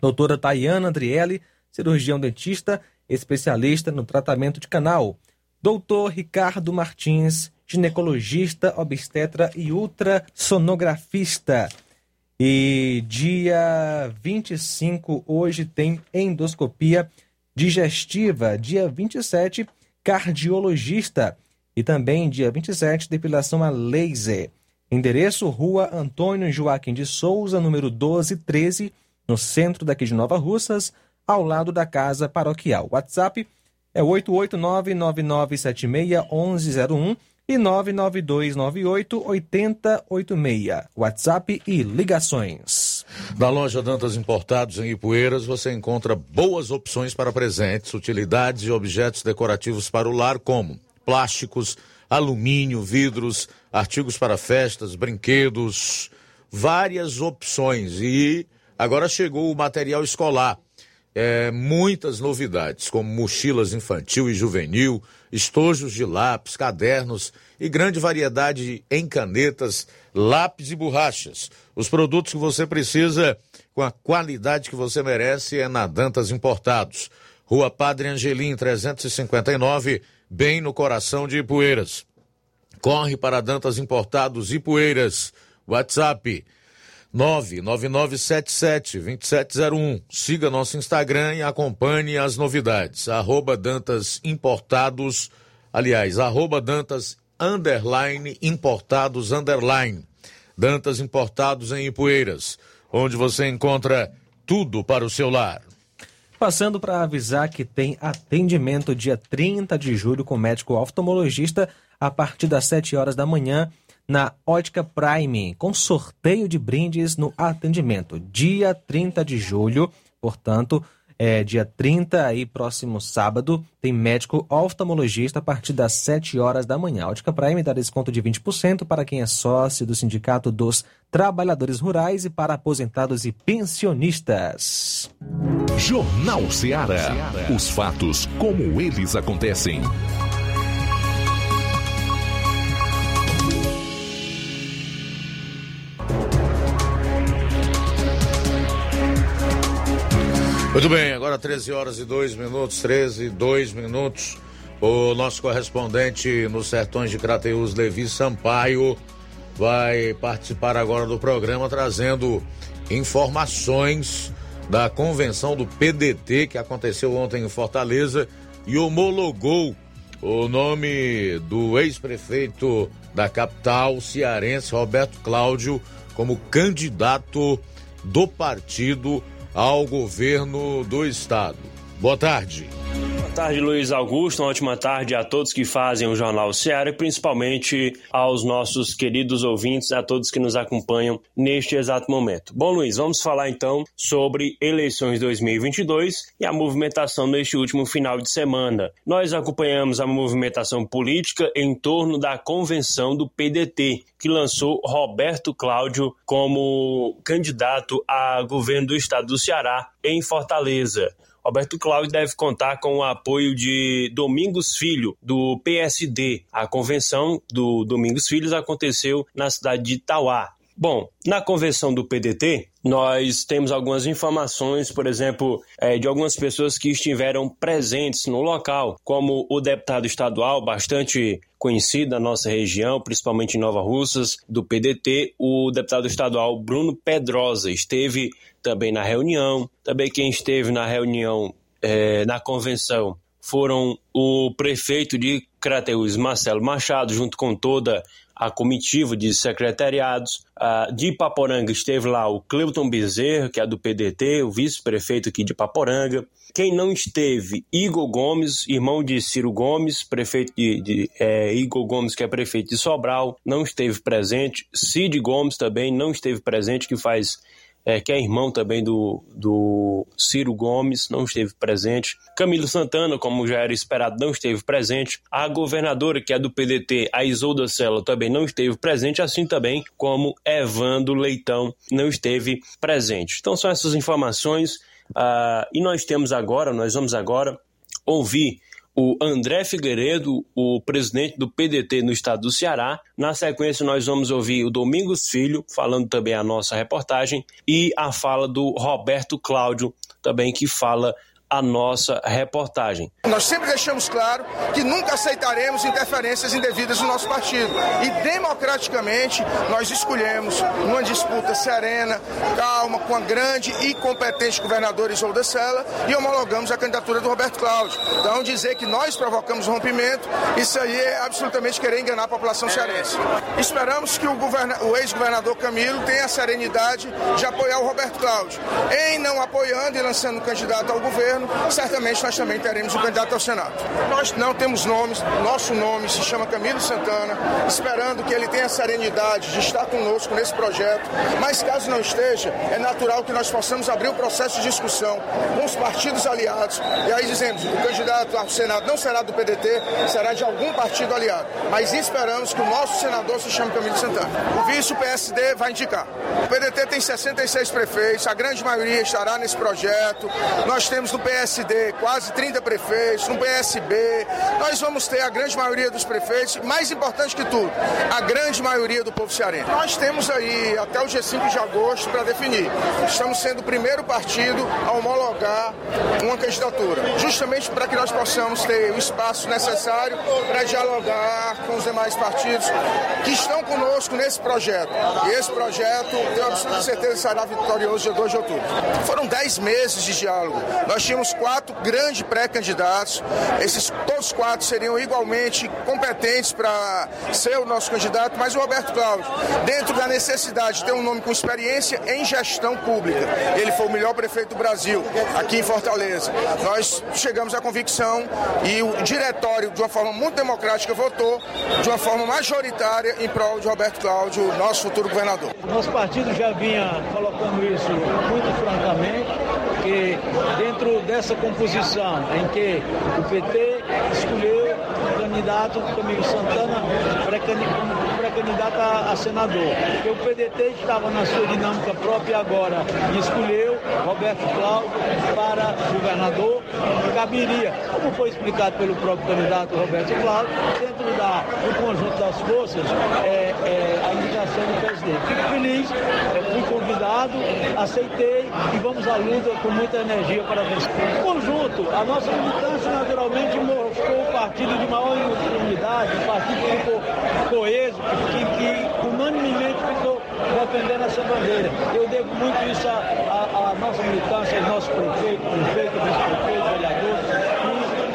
Doutora Tayana Andriele, cirurgião dentista, especialista no tratamento de canal. Doutor Ricardo Martins, ginecologista, obstetra e ultrassonografista. E dia 25, hoje, tem endoscopia digestiva. Dia 27, cardiologista. E também, dia 27, depilação a laser. Endereço: Rua Antônio Joaquim de Souza, número 1213, no centro daqui de Nova Russas, ao lado da Casa Paroquial. WhatsApp é 889-9976-1101 e 99298-8086. WhatsApp e ligações. Na loja Dantas Importados em Ipueiras você encontra boas opções para presentes, utilidades e objetos decorativos para o lar, como plásticos, alumínio, vidros, artigos para festas, brinquedos, várias opções. E agora chegou o material escolar. É, muitas novidades, como mochilas infantil e juvenil, estojos de lápis, cadernos e grande variedade em canetas, lápis e borrachas. Os produtos que você precisa com a qualidade que você merece é na Dantas Importados. Rua Padre Angelim, 359, bem no coração de Ipueiras. Corre para Dantas Importados Ipueiras. WhatsApp 99977-2701. Siga nosso Instagram e acompanhe as novidades. Arroba Dantas Importados, aliás, arroba Dantas underline Importados underline. Dantas Importados em Ipueiras, onde você encontra tudo para o seu lar. Passando para avisar que tem atendimento dia 30 de julho com médico oftalmologista a partir das 7 horas da manhã na Ótica Prime, com sorteio de brindes no atendimento. Dia 30 de julho, portanto, é dia 30 aí, próximo sábado, tem médico oftalmologista a partir das 7 horas da manhã. A Ótica Prime dá desconto de 20% para quem é sócio do Sindicato dos Trabalhadores Rurais e para aposentados e pensionistas. Jornal Ceará. Os fatos como eles acontecem. Muito bem, agora 13 horas e 2 minutos, 13 e 2 minutos. O nosso correspondente nos sertões de Crateus, Levi Sampaio, vai participar agora do programa trazendo informações da convenção do PDT que aconteceu ontem em Fortaleza e homologou o nome do ex-prefeito da capital cearense, Roberto Cláudio, como candidato do partido ao governo do estado. Boa tarde. Boa tarde, Luiz Augusto. Uma ótima tarde a todos que fazem o Jornal Ceará e principalmente aos nossos queridos ouvintes, a todos que nos acompanham neste exato momento. Bom, Luiz, vamos falar então sobre eleições 2022 e a movimentação neste último final de semana. Nós acompanhamos a movimentação política em torno da convenção do PDT, que lançou Roberto Cláudio como candidato a governo do estado do Ceará em Fortaleza. Roberto Cláudio deve contar com o apoio de Domingos Filho, do PSD. A convenção do Domingos Filhos aconteceu na cidade de Itauá. Bom, na convenção do PDT, nós temos algumas informações, por exemplo, é, de algumas pessoas que estiveram presentes no local, como o deputado estadual, bastante conhecido na nossa região, principalmente em Nova Russas, do PDT, o deputado estadual Bruno Pedrosa esteve também na reunião. Também quem esteve na reunião, é, na convenção, foram o prefeito de Crateús, Marcelo Machado, junto com toda a comitiva de secretariados. De Paporanga esteve lá o Cleuton Bezerra, que é do PDT, o vice-prefeito aqui de Paporanga. Quem não esteve, Igor Gomes, irmão de Ciro Gomes, prefeito de, de é, Igor Gomes, que é prefeito de Sobral, não esteve presente. Cid Gomes também não esteve presente, que faz é, que é irmão também do, do Ciro Gomes, não esteve presente. Camilo Santana, como já era esperado, não esteve presente. A governadora, que é do PDT, a Isolda Sela, também não esteve presente, assim também como Evandro Leitão não esteve presente. Então são essas informações. Uh, e nós temos agora, nós vamos agora ouvir o André Figueiredo, o presidente do PDT no estado do Ceará. Na sequência, nós vamos ouvir o Domingos Filho, falando também a nossa reportagem, e a fala do Roberto Cláudio, também que fala a nossa reportagem. Nós sempre deixamos claro que nunca aceitaremos interferências indevidas no nosso partido. E democraticamente nós escolhemos, numa disputa serena, calma, com a grande e competente governadora Isolda Sela, e homologamos a candidatura do Roberto Cláudio. Então, dizer que nós provocamos o rompimento, isso aí é absolutamente querer enganar a população cearense. Esperamos que o, o ex-governador Camilo tenha a serenidade de apoiar o Roberto Cláudio. Em não apoiando e lançando candidato ao governo, certamente nós também teremos um candidato ao Senado. Nós não temos nomes, nosso nome se chama Camilo Santana, esperando que ele tenha a serenidade de estar conosco nesse projeto, mas caso não esteja, é natural que nós possamos abrir o processo de discussão com os partidos aliados, e aí dizemos, o candidato ao Senado não será do PDT, será de algum partido aliado, mas esperamos que o nosso senador se chame Camilo Santana. O vice, o PSD, vai indicar. O PDT tem 66 prefeitos, a grande maioria estará nesse projeto, nós temos no PSD quase 30 prefeitos, no PSB, nós vamos ter a grande maioria dos prefeitos, mais importante que tudo, a grande maioria do povo cearense. Nós temos aí até o dia 5 de agosto para definir. Estamos sendo o primeiro partido a homologar uma candidatura, justamente para que nós possamos ter o espaço necessário para dialogar com os demais partidos que estão conosco nesse projeto. E esse projeto, tenho absoluta certeza, será vitorioso dia 2 de outubro. Foram 10 meses de diálogo. Nós tínhamos quatro grandes pré-candidatos. Esses todos quatro seriam igualmente competentes para ser o nosso candidato, mas o Roberto Cláudio, dentro da necessidade de ter um nome com experiência em gestão pública, ele foi o melhor prefeito do Brasil, aqui em Fortaleza. Nós chegamos à convicção e o diretório, de uma forma muito democrática, votou de uma forma majoritária em prol de Roberto Cláudio, nosso futuro governador. Nosso partido já vinha colocando isso muito francamente, que dentro dessa composição em que o PT escolheu o candidato Camilo Santana pré-candidato a, a senador. Porque o PDT estava na sua dinâmica própria agora e escolheu Roberto Cláudio para governador. Caberia, como foi explicado pelo próprio candidato Roberto Cláudio, dentro da, do conjunto das forças, é, é, a indicação do presidente. Fico feliz, fui convidado, aceitei e vamos à luta com muita energia para vencer. Conjunto, a nossa militância naturalmente mostrou o partido de maior unidade, um partido ficou coeso, que, unanimemente ficou defendendo essa bandeira. Eu devo muito isso à, nossa militância, aos nossos prefeitos, prefeitos, vice-prefeitos, vereadores,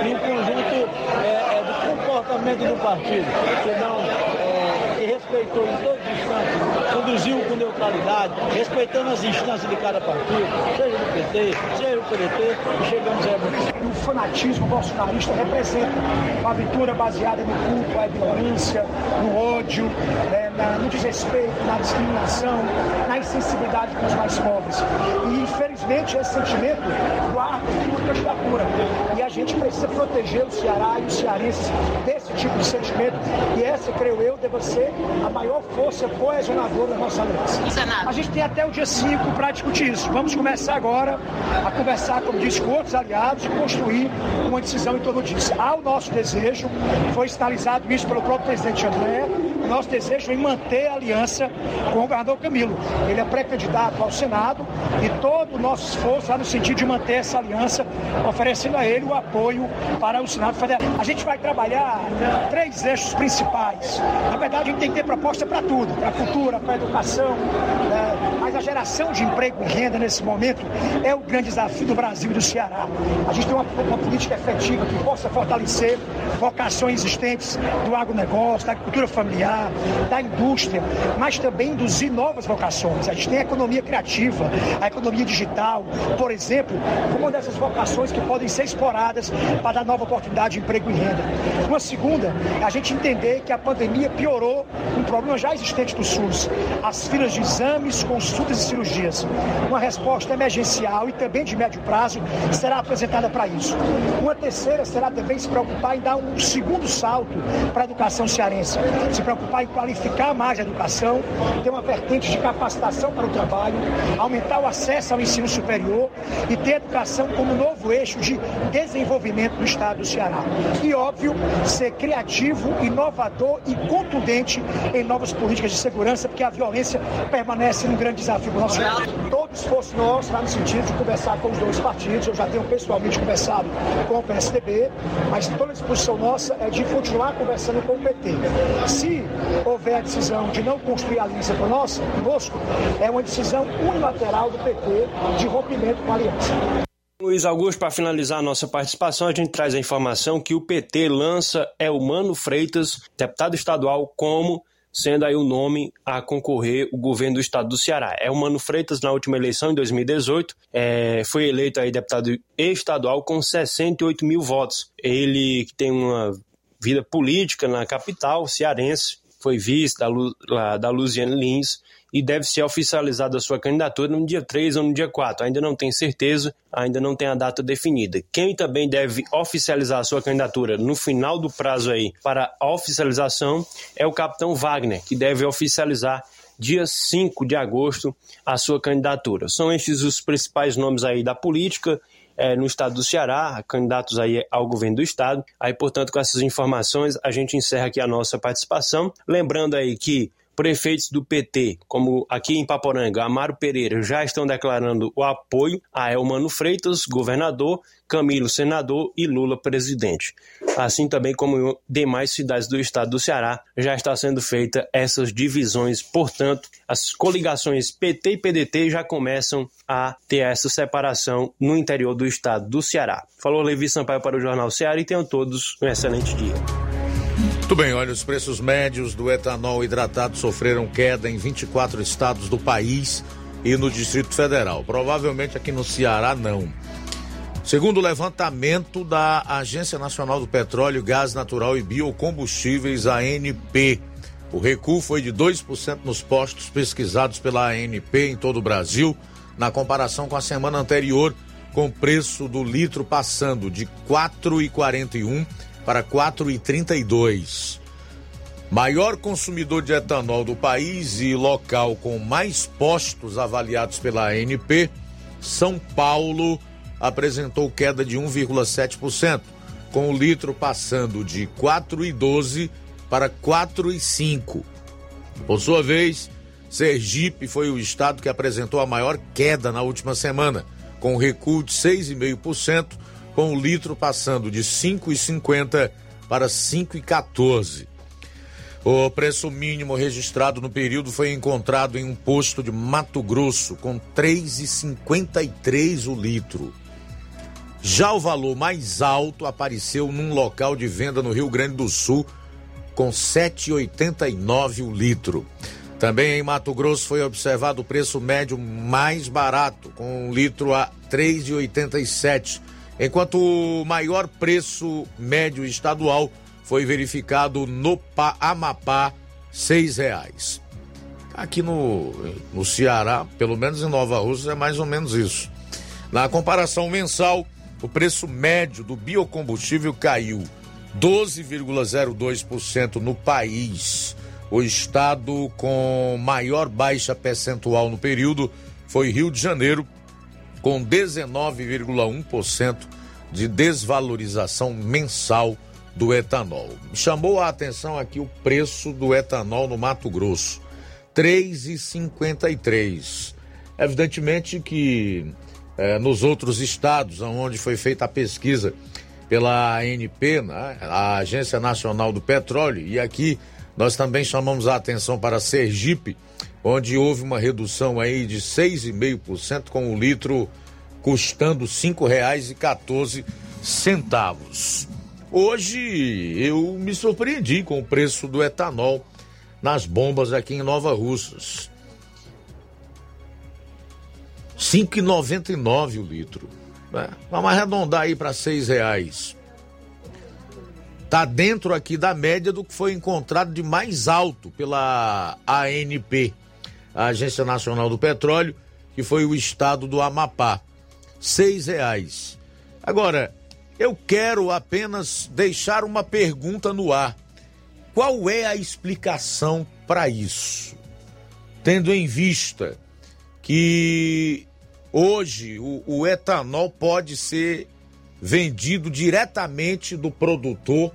e, e um conjunto é, é, do comportamento do partido, respeitou em todos os instantes, conduziu com neutralidade, respeitando as instâncias de cada partido, seja do PT, seja do PDT, e chegamos a O fanatismo bolsonarista representa uma aventura baseada no culto à violência, no ódio, né, na, no desrespeito, na discriminação, na insensibilidade com os mais pobres. E infelizmente esse sentimento guarda uma candidatura. A gente precisa proteger o Ceará e os cearenses desse tipo de sentimento. E essa, creio eu, deve ser a maior força coesionadora da nossa aliança. A gente tem até o dia 5 para discutir isso. Vamos começar agora a conversar, como disse, com outros aliados e construir uma decisão em torno disso. Há o nosso desejo, foi sinalizado isso pelo próprio presidente André, nosso desejo em manter a aliança com o governador Camilo. Ele é pré-candidato ao Senado e todo o nosso esforço vai no sentido de manter essa aliança, oferecendo a ele o apoio para o Senado Federal. A gente vai trabalhar três eixos principais. Na verdade, a gente tem que ter proposta para tudo, para a cultura, para a educação, né? mas a geração de emprego e renda nesse momento é o grande desafio do Brasil e do Ceará. A gente tem uma, uma política efetiva que possa fortalecer vocações existentes do agronegócio, da agricultura familiar, da indústria, mas também induzir novas vocações. A gente tem a economia criativa, a economia digital, por exemplo, uma dessas vocações que podem ser exploradas para dar nova oportunidade de emprego e renda. Uma segunda, a gente entender que a pandemia piorou um problema já existente do SUS, as filas de exames, consultas e cirurgias. Uma resposta emergencial e também de médio prazo será apresentada para isso. Uma terceira será também se preocupar em dar um segundo salto para a educação cearense, se preocupar em qualificar mais a educação, ter uma vertente de capacitação para o trabalho, aumentar o acesso ao ensino superior e ter a educação como novo eixo de desenvolvimento do Estado do Ceará. E, óbvio, ser criativo, inovador e contundente em novas políticas de segurança, porque a violência permanece um grande desafio para o nosso Todo esforço nosso vai no sentido de conversar com os dois partidos. Eu já tenho pessoalmente conversado com o PSDB, mas toda a disposição nossa é de continuar conversando com o PT. Se houver a decisão de não construir aliança conosco, conosco é uma decisão unilateral do PT de rompimento com a aliança. Luiz Augusto, para finalizar a nossa participação, a gente traz a informação que o PT lança Elmano Freitas, deputado estadual, como sendo aí o nome a concorrer o governo do estado do Ceará. É o Mano Freitas, na última eleição, em 2018, é, foi eleito aí deputado estadual com 68 mil votos. Ele que tem uma vida política na capital cearense, foi vice da, da Luziane Lins, e deve ser oficializada a sua candidatura no dia 3 ou no dia 4. Ainda não tem certeza, ainda não tem a data definida. Quem também deve oficializar a sua candidatura no final do prazo aí para a oficialização é o capitão Wagner, que deve oficializar dia 5 de agosto a sua candidatura. São estes os principais nomes aí da política é, no estado do Ceará, candidatos aí ao governo do estado. Aí, portanto, com essas informações, a gente encerra aqui a nossa participação. Lembrando aí que prefeitos do PT, como aqui em Paporanga, Amaro Pereira, já estão declarando o apoio a Elmano Freitas, governador, Camilo, senador e Lula, presidente. Assim também como em demais cidades do estado do Ceará, já está sendo feita essas divisões. Portanto, as coligações PT e PDT já começam a ter essa separação no interior do estado do Ceará. Falou Levi Sampaio para o Jornal Ceará e tenham todos um excelente dia. Muito bem, olha, os preços médios do etanol hidratado sofreram queda em 24 estados do país e no Distrito Federal. Provavelmente aqui no Ceará não. Segundo o levantamento da Agência Nacional do Petróleo, Gás Natural e Biocombustíveis, ANP, o recuo foi de 2% nos postos pesquisados pela ANP em todo o Brasil, na comparação com a semana anterior, com o preço do litro passando de R$ 4,41 para 4,32. Maior consumidor de etanol do país e local com mais postos avaliados pela ANP, São Paulo apresentou queda de 1,7%, com o litro passando de 4,12 para 4,5. Por sua vez, Sergipe foi o estado que apresentou a maior queda na última semana, com recuo de 6,5%, com o litro passando de 5,50 para 5,14. O preço mínimo registrado no período foi encontrado em um posto de Mato Grosso com 3,53 o litro. Já o valor mais alto apareceu num local de venda no Rio Grande do Sul com 7,89 o litro. Também em Mato Grosso foi observado o preço médio mais barato, com um litro a 3,87 enquanto o maior preço médio estadual foi verificado no Amapá, seis reais. Aqui no, no Ceará, pelo menos em Nova Rússia, é mais ou menos isso. Na comparação mensal, o preço médio do biocombustível caiu 12,02% no país. O estado com maior baixa percentual no período foi Rio de Janeiro, com 19,1% de desvalorização mensal do etanol. Chamou a atenção aqui o preço do etanol no Mato Grosso, R$ 3,53. Evidentemente que eh, nos outros estados onde foi feita a pesquisa pela ANP, né, a Agência Nacional do Petróleo, e aqui nós também chamamos a atenção para Sergipe, onde houve uma redução aí de 6,5% com o litro custando R$ 5,14 centavos. Hoje eu me surpreendi com o preço do etanol nas bombas aqui em Nova Russas. R$ 5,99 o litro. Né? Vamos arredondar aí para seis reais. Tá dentro aqui da média do que foi encontrado de mais alto pela ANP, a Agência Nacional do Petróleo, que foi o estado do Amapá seis reais. Agora, eu quero apenas deixar uma pergunta no ar. qual é a explicação para isso? Tendo em vista que hoje o, o etanol pode ser vendido diretamente do produtor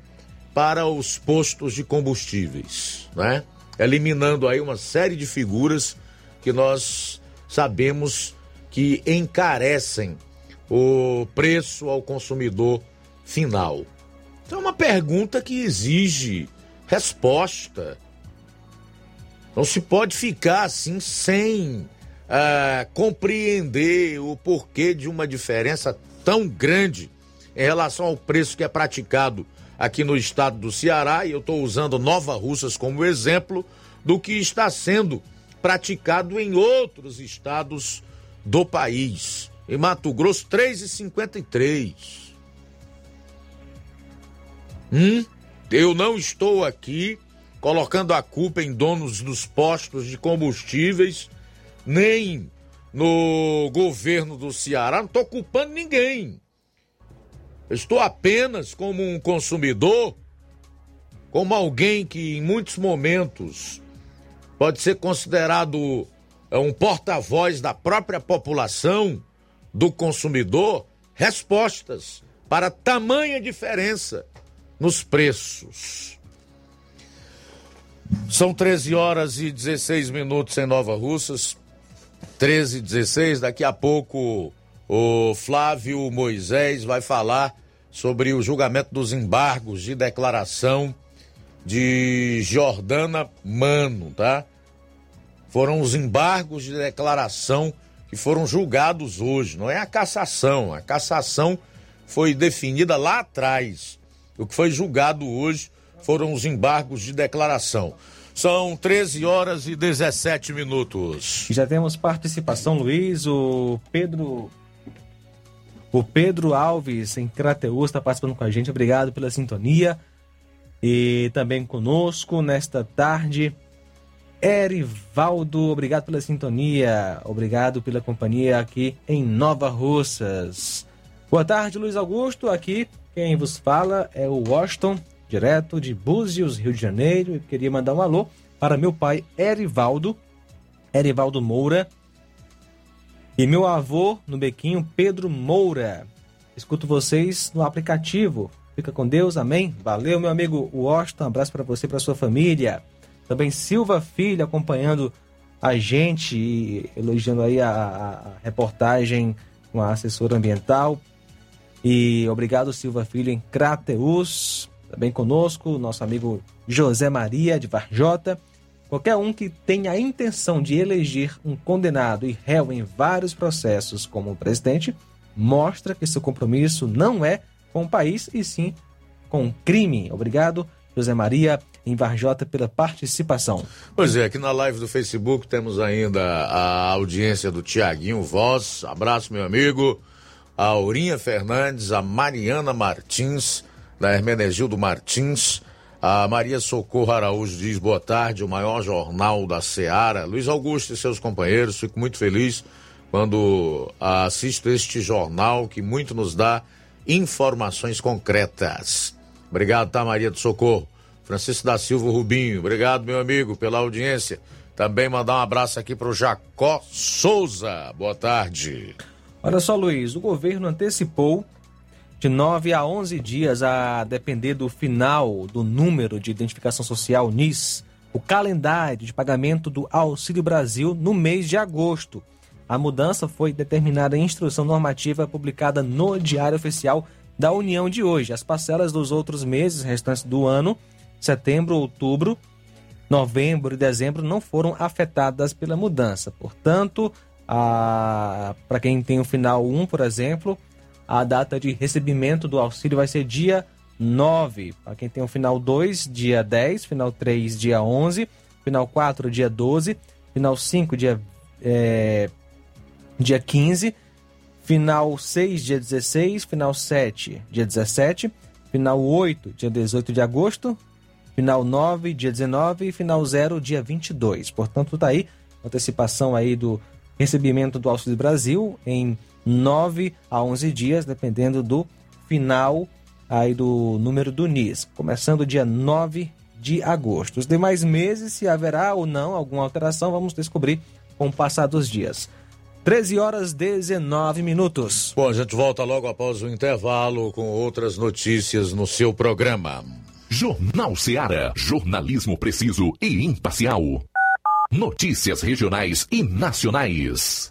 para os postos de combustíveis, né? Eliminando aí uma série de figuras que nós sabemos que encarecem o preço ao consumidor final. Então é uma pergunta que exige resposta. Não se pode ficar assim sem uh, compreender o porquê de uma diferença tão grande em relação ao preço que é praticado aqui no estado do Ceará, e eu estou usando Nova Russas como exemplo do que está sendo praticado em outros estados do país. Em Mato Grosso, 3,53. Hum? Eu não estou aqui colocando a culpa em donos dos postos de combustíveis, nem no governo do Ceará, não estou culpando ninguém. Estou apenas como um consumidor, como alguém que em muitos momentos pode ser considerado é, um porta-voz da própria população, do consumidor, respostas para tamanha diferença nos preços. São 13 horas e 16 minutos em Nova Russas. 13 e 16. Daqui a pouco o Flávio Moisés vai falar sobre o julgamento dos embargos de declaração de Jordana Mano, tá? Foram os embargos de declaração que foram julgados hoje, não é a cassação. A cassação foi definida lá atrás. O que foi julgado hoje foram os embargos de declaração. São 13 horas e 17 minutos. Já temos participação, Luiz. O Pedro. O Pedro Alves, em Crateus, está participando com a gente. Obrigado pela sintonia. E também conosco nesta tarde. Erivaldo, obrigado pela sintonia. Obrigado pela companhia aqui em Nova Russas. Boa tarde, Luiz Augusto. Aqui quem vos fala é o Washington direto de Búzios, Rio de Janeiro. Eu queria mandar um alô para meu pai Erivaldo, Erivaldo Moura, e meu avô no Bequinho, Pedro Moura. Escuto vocês no aplicativo. Fica com Deus, amém? Valeu, meu amigo Washington. Um abraço para você e para sua família. Também Silva Filho acompanhando a gente e elogiando aí a, a, reportagem com a assessora ambiental. E obrigado, Silva Filho, em Crateus. Também conosco, nosso amigo José Maria de Varjota. Qualquer um que tenha a intenção de eleger um condenado e réu em vários processos como presidente, mostra que seu compromisso não é com o país e sim com o crime. Obrigado, José Maria em Varjota pela participação. Pois é, aqui na live do Facebook temos ainda a audiência do Tiaguinho Voz. Abraço, meu amigo. A Aurinha Fernandes, a Mariana Martins, da Hermenegildo Martins. A Maria Socorro Araújo diz boa tarde, o maior jornal da Seara. Luiz Augusto e seus companheiros, fico muito feliz quando assisto este jornal que muito nos dá informações concretas. Obrigado, tá, Maria do Socorro. Francisco da Silva Rubinho, obrigado, meu amigo, pela audiência. Também mandar um abraço aqui para o Jacó Souza. Boa tarde. Olha só, Luiz, o governo antecipou de 9 a 11 dias, a depender do final do número de identificação social NIS, o calendário de pagamento do Auxílio Brasil no mês de agosto. A mudança foi determinada em instrução normativa publicada no Diário Oficial da União de hoje. As parcelas dos outros meses restantes do ano, setembro, outubro, novembro e dezembro, não foram afetadas pela mudança. Portanto, para quem tem o final 1, por exemplo, a data de recebimento do auxílio vai ser dia 9. Para quem tem o final 2, dia 10, final 3, dia 11, final 4, dia 12, final 5, dia, é, dia 15, final 6, dia 16, final 7, dia 17, final 8, dia 18 de agosto, final 9, dia 19 e final 0, dia 22. Portanto, tá aí antecipação aí do recebimento do Auxílio Brasil em 9 a 11 dias, dependendo do final aí do número do NIS. Começando dia 9 de agosto. Os demais meses, se haverá ou não alguma alteração, vamos descobrir com o passar dos dias. 13 horas 19 minutos. Bom, a gente volta logo após o intervalo com outras notícias no seu programa. Jornal Seara. Jornalismo preciso e imparcial. Notícias regionais e nacionais.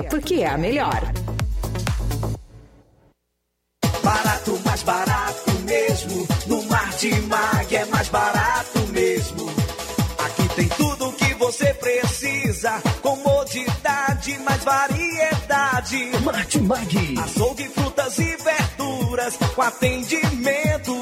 porque é a melhor. Barato, mais barato mesmo. No Martimag é mais barato mesmo. Aqui tem tudo o que você precisa. Comodidade, mais variedade. Martimag. Açougue, frutas e verduras. Com atendimento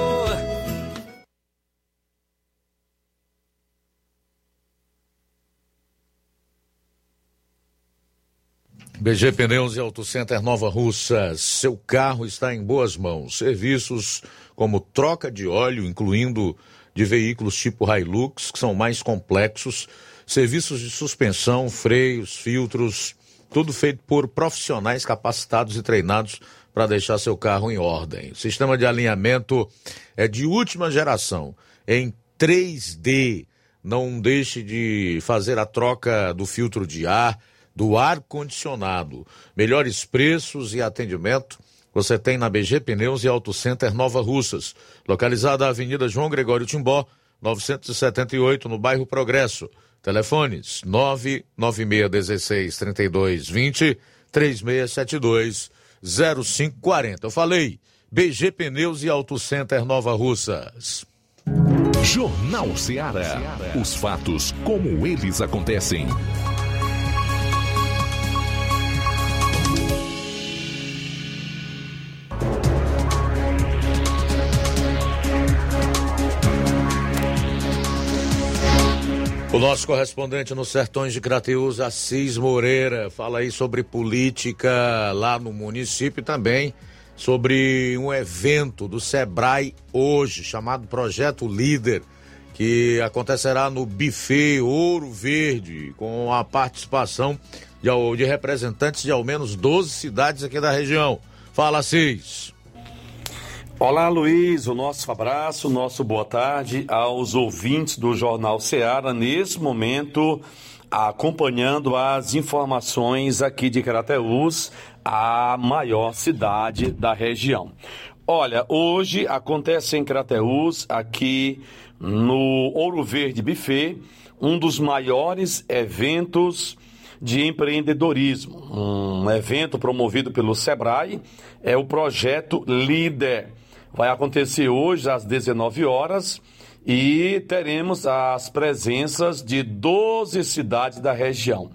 BG Pneus e Auto Center Nova Russas. Seu carro está em boas mãos. Serviços como troca de óleo, incluindo de veículos tipo Hilux, que são mais complexos, serviços de suspensão, freios, filtros, tudo feito por profissionais capacitados e treinados para deixar seu carro em ordem. O sistema de alinhamento é de última geração, em 3D. Não deixe de fazer a troca do filtro de ar do ar-condicionado. Melhores preços e atendimento você tem na BG Pneus e Auto Center Nova Russas, localizada na Avenida João Gregório Timbó, 978, no bairro Progresso. Telefones 99616 3220 3672 0540. Eu falei, BG Pneus e Auto Center Nova Russas. Jornal Seara. Os fatos como eles acontecem. O nosso correspondente nos Sertões de Crateus, Assis Moreira, fala aí sobre política lá no município e também sobre um evento do Sebrae hoje, chamado Projeto Líder, que acontecerá no Buffet Ouro Verde, com a participação de, de representantes de ao menos 12 cidades aqui da região. Fala, Assis. Olá, Luiz. O nosso abraço, o nosso boa tarde aos ouvintes do Jornal Ceará, nesse momento, acompanhando as informações aqui de Carateús, a maior cidade da região. Olha, hoje acontece em Crateús, aqui no Ouro Verde Buffet, um dos maiores eventos de empreendedorismo. Um evento promovido pelo Sebrae, é o projeto Líder vai acontecer hoje às 19 horas e teremos as presenças de 12 cidades da região.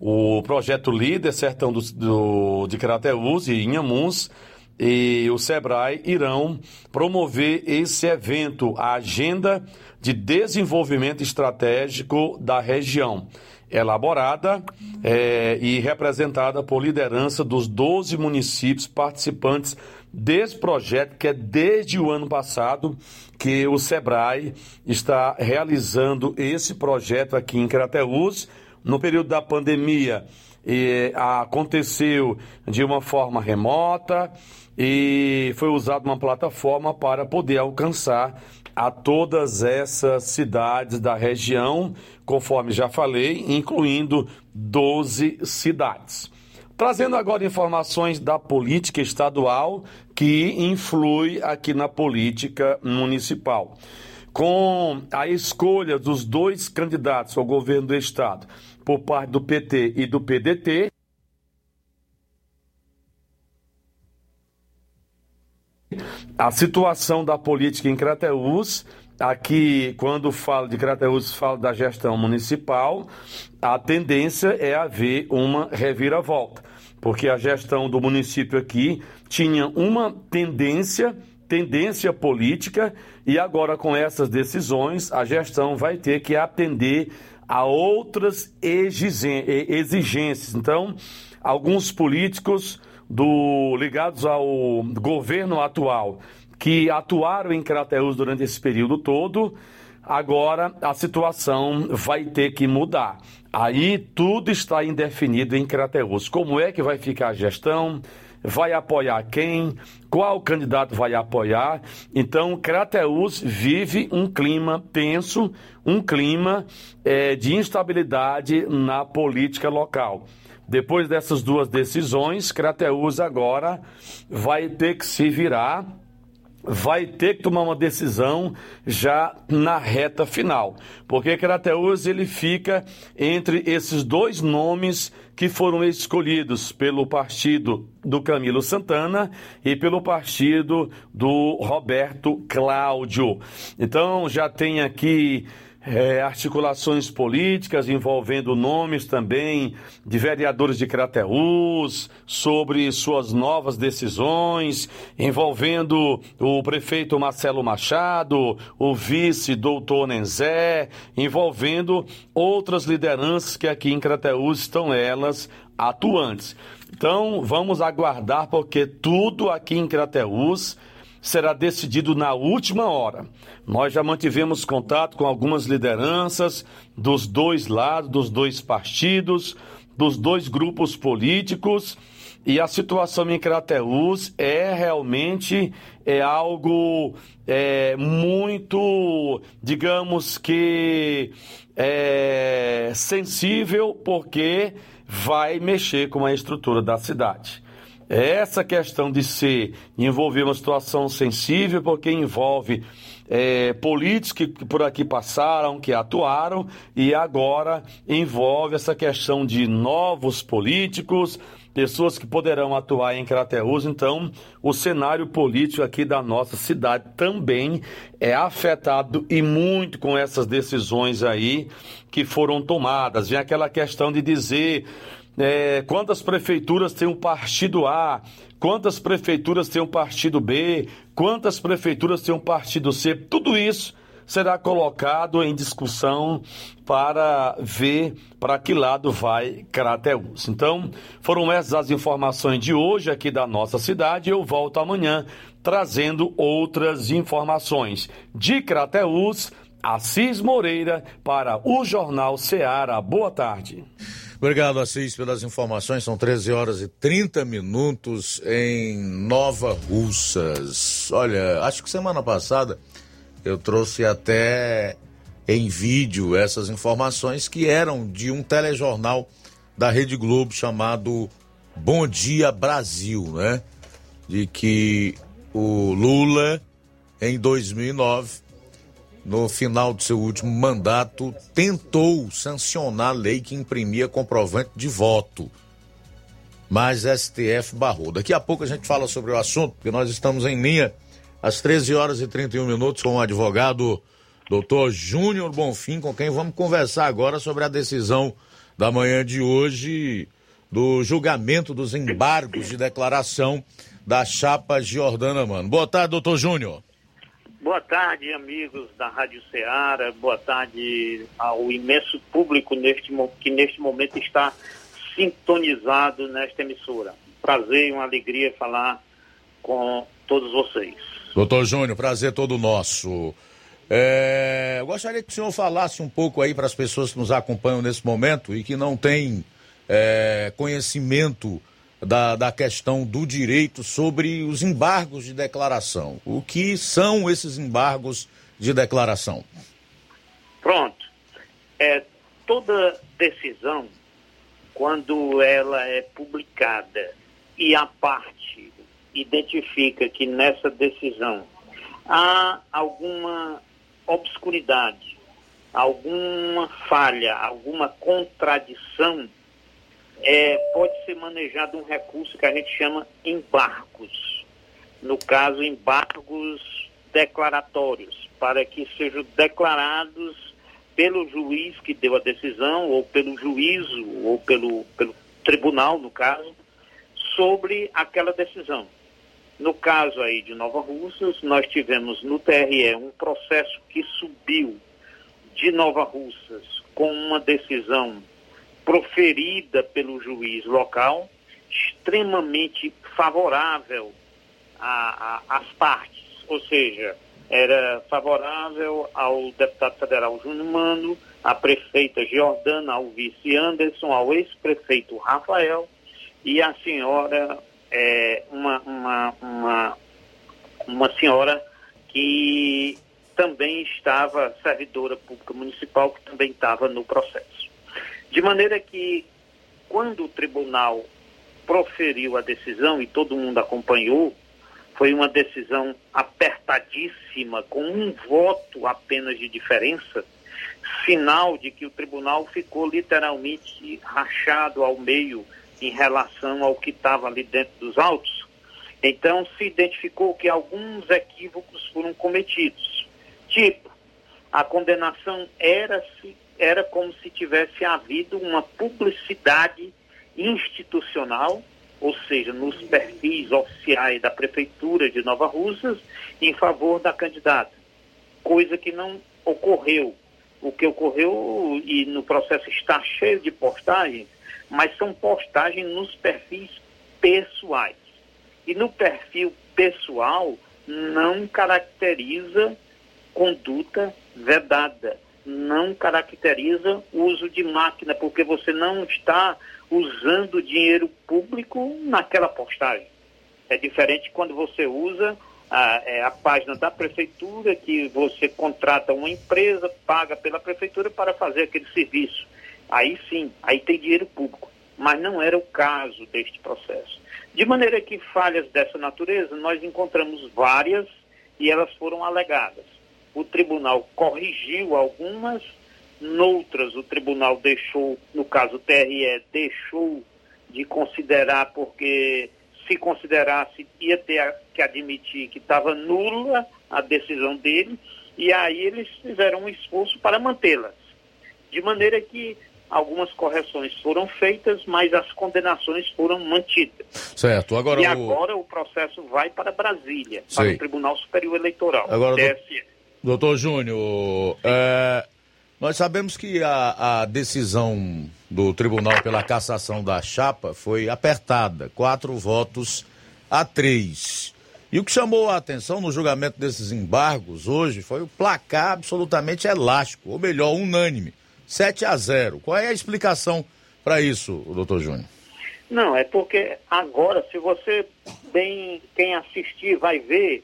O projeto Líder Sertão do, do, de Crateús e Inhamuns e o Sebrae irão promover esse evento, a Agenda de Desenvolvimento Estratégico da Região, elaborada é, e representada por liderança dos 12 municípios participantes desse projeto que é desde o ano passado que o Sebrae está realizando esse projeto aqui em Crateús. No período da pandemia, e, aconteceu de uma forma remota e foi usada uma plataforma para poder alcançar a todas essas cidades da região, conforme já falei, incluindo 12 cidades. Trazendo agora informações da política estadual que influi aqui na política municipal. Com a escolha dos dois candidatos ao governo do estado por parte do PT e do PDT, a situação da política em Crateús Aqui, quando falo de Crateús, falo da gestão municipal, a tendência é haver uma reviravolta, porque a gestão do município aqui tinha uma tendência, tendência política, e agora com essas decisões, a gestão vai ter que atender a outras exigências. Então, alguns políticos do ligados ao governo atual que atuaram em Crateus durante esse período todo, agora a situação vai ter que mudar. Aí tudo está indefinido em Crateus. Como é que vai ficar a gestão? Vai apoiar quem? Qual candidato vai apoiar? Então, Crateus vive um clima tenso, um clima é, de instabilidade na política local. Depois dessas duas decisões, Crateus agora vai ter que se virar vai ter que tomar uma decisão já na reta final, porque Crateus ele fica entre esses dois nomes que foram escolhidos pelo partido do Camilo Santana e pelo partido do Roberto Cláudio. Então já tem aqui é, articulações políticas envolvendo nomes também de vereadores de Crateús, sobre suas novas decisões, envolvendo o prefeito Marcelo Machado, o vice doutor Nenzé, envolvendo outras lideranças que aqui em Crateús estão elas atuantes. Então, vamos aguardar, porque tudo aqui em Crateús será decidido na última hora. Nós já mantivemos contato com algumas lideranças dos dois lados, dos dois partidos, dos dois grupos políticos. E a situação em Crateús é realmente é algo é, muito, digamos que, é, sensível, porque vai mexer com a estrutura da cidade. Essa questão de ser envolver uma situação sensível, porque envolve é, políticos que por aqui passaram, que atuaram, e agora envolve essa questão de novos políticos, pessoas que poderão atuar em Crateus. Então, o cenário político aqui da nossa cidade também é afetado e muito com essas decisões aí que foram tomadas. Vem aquela questão de dizer é, quantas prefeituras tem um partido A, quantas prefeituras tem um partido B, quantas prefeituras tem um partido C, tudo isso será colocado em discussão para ver para que lado vai Crateus. Então, foram essas as informações de hoje aqui da nossa cidade. Eu volto amanhã trazendo outras informações de Crateus. Assis Moreira para o Jornal Ceará. Boa tarde. Obrigado, Assis, pelas informações. São 13 horas e 30 minutos em Nova Russas. Olha, acho que semana passada eu trouxe até em vídeo essas informações que eram de um telejornal da Rede Globo chamado Bom Dia Brasil, né? De que o Lula, em 2009, no final do seu último mandato, tentou sancionar a lei que imprimia comprovante de voto. Mas STF barrou. Daqui a pouco a gente fala sobre o assunto, porque nós estamos em linha às 13 horas e 31 minutos com o advogado doutor Júnior Bonfim, com quem vamos conversar agora sobre a decisão da manhã de hoje do julgamento dos embargos de declaração da chapa Giordana Mano. Boa tarde, doutor Júnior. Boa tarde, amigos da Rádio Ceará. Boa tarde ao imenso público neste, que neste momento está sintonizado nesta emissora. Prazer e uma alegria falar com todos vocês. Doutor Júnior, prazer todo nosso. É, eu gostaria que o senhor falasse um pouco aí para as pessoas que nos acompanham nesse momento e que não têm é, conhecimento da, da questão do direito sobre os embargos de declaração. O que são esses embargos de declaração? Pronto. É, toda decisão, quando ela é publicada e a parte identifica que nessa decisão há alguma obscuridade, alguma falha, alguma contradição é, pode ser manejado um recurso que a gente chama embargos. No caso, embargos declaratórios, para que sejam declarados pelo juiz que deu a decisão, ou pelo juízo, ou pelo, pelo tribunal, no caso, sobre aquela decisão. No caso aí de Nova Russas, nós tivemos no TRE um processo que subiu de Nova Russas com uma decisão proferida pelo juiz local, extremamente favorável às partes, ou seja, era favorável ao deputado federal Júnior Mano, à prefeita Giordana, ao vice Anderson, ao ex-prefeito Rafael e à senhora, é, uma, uma, uma, uma senhora que também estava servidora pública municipal, que também estava no processo. De maneira que, quando o tribunal proferiu a decisão e todo mundo acompanhou, foi uma decisão apertadíssima, com um voto apenas de diferença, sinal de que o tribunal ficou literalmente rachado ao meio em relação ao que estava ali dentro dos autos. Então, se identificou que alguns equívocos foram cometidos. Tipo, a condenação era se era como se tivesse havido uma publicidade institucional, ou seja, nos perfis oficiais da Prefeitura de Nova Russas, em favor da candidata. Coisa que não ocorreu. O que ocorreu, e no processo está cheio de postagens, mas são postagens nos perfis pessoais. E no perfil pessoal não caracteriza conduta vedada não caracteriza o uso de máquina, porque você não está usando dinheiro público naquela postagem. É diferente quando você usa a, é, a página da prefeitura, que você contrata uma empresa, paga pela prefeitura para fazer aquele serviço. Aí sim, aí tem dinheiro público. Mas não era o caso deste processo. De maneira que falhas dessa natureza, nós encontramos várias e elas foram alegadas o tribunal corrigiu algumas, noutras o tribunal deixou, no caso TRE, deixou de considerar porque se considerasse ia ter que admitir que estava nula a decisão dele e aí eles fizeram um esforço para mantê-las. De maneira que algumas correções foram feitas, mas as condenações foram mantidas. Certo. Agora e o... agora o processo vai para Brasília, Sei. para o Tribunal Superior Eleitoral, agora, TSE. Doutor Júnior, é, nós sabemos que a, a, decisão do tribunal pela cassação da chapa foi apertada, quatro votos a três. E o que chamou a atenção no julgamento desses embargos hoje foi o placar absolutamente elástico, ou melhor, unânime, 7 a 0. Qual é a explicação para isso, doutor Júnior? Não, é porque agora, se você bem, quem assistir vai ver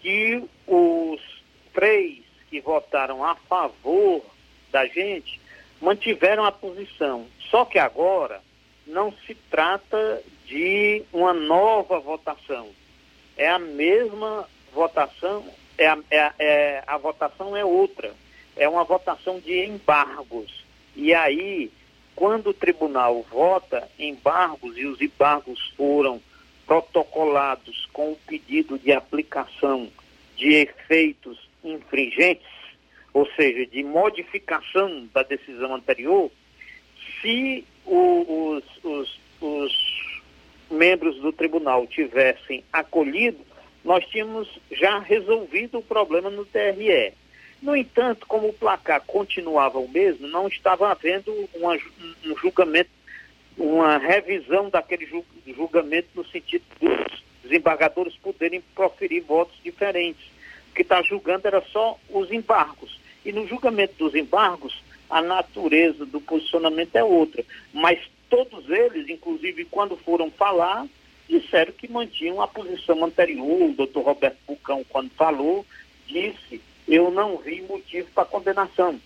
que os três que votaram a favor da gente mantiveram a posição. Só que agora não se trata de uma nova votação. É a mesma votação, é a, é, é, a votação é outra. É uma votação de embargos. E aí, quando o tribunal vota embargos e os embargos foram protocolados com o pedido de aplicação de efeitos infringentes, ou seja, de modificação da decisão anterior, se o, os, os, os membros do tribunal tivessem acolhido, nós tínhamos já resolvido o problema no TRE. No entanto, como o placar continuava o mesmo, não estava havendo uma, um julgamento, uma revisão daquele julgamento no sentido dos desembargadores poderem proferir votos diferentes. Que está julgando era só os embargos. E no julgamento dos embargos, a natureza do posicionamento é outra. Mas todos eles, inclusive quando foram falar, disseram que mantinham a posição anterior. O doutor Roberto Bucão, quando falou, disse: Eu não vi motivo para condenação.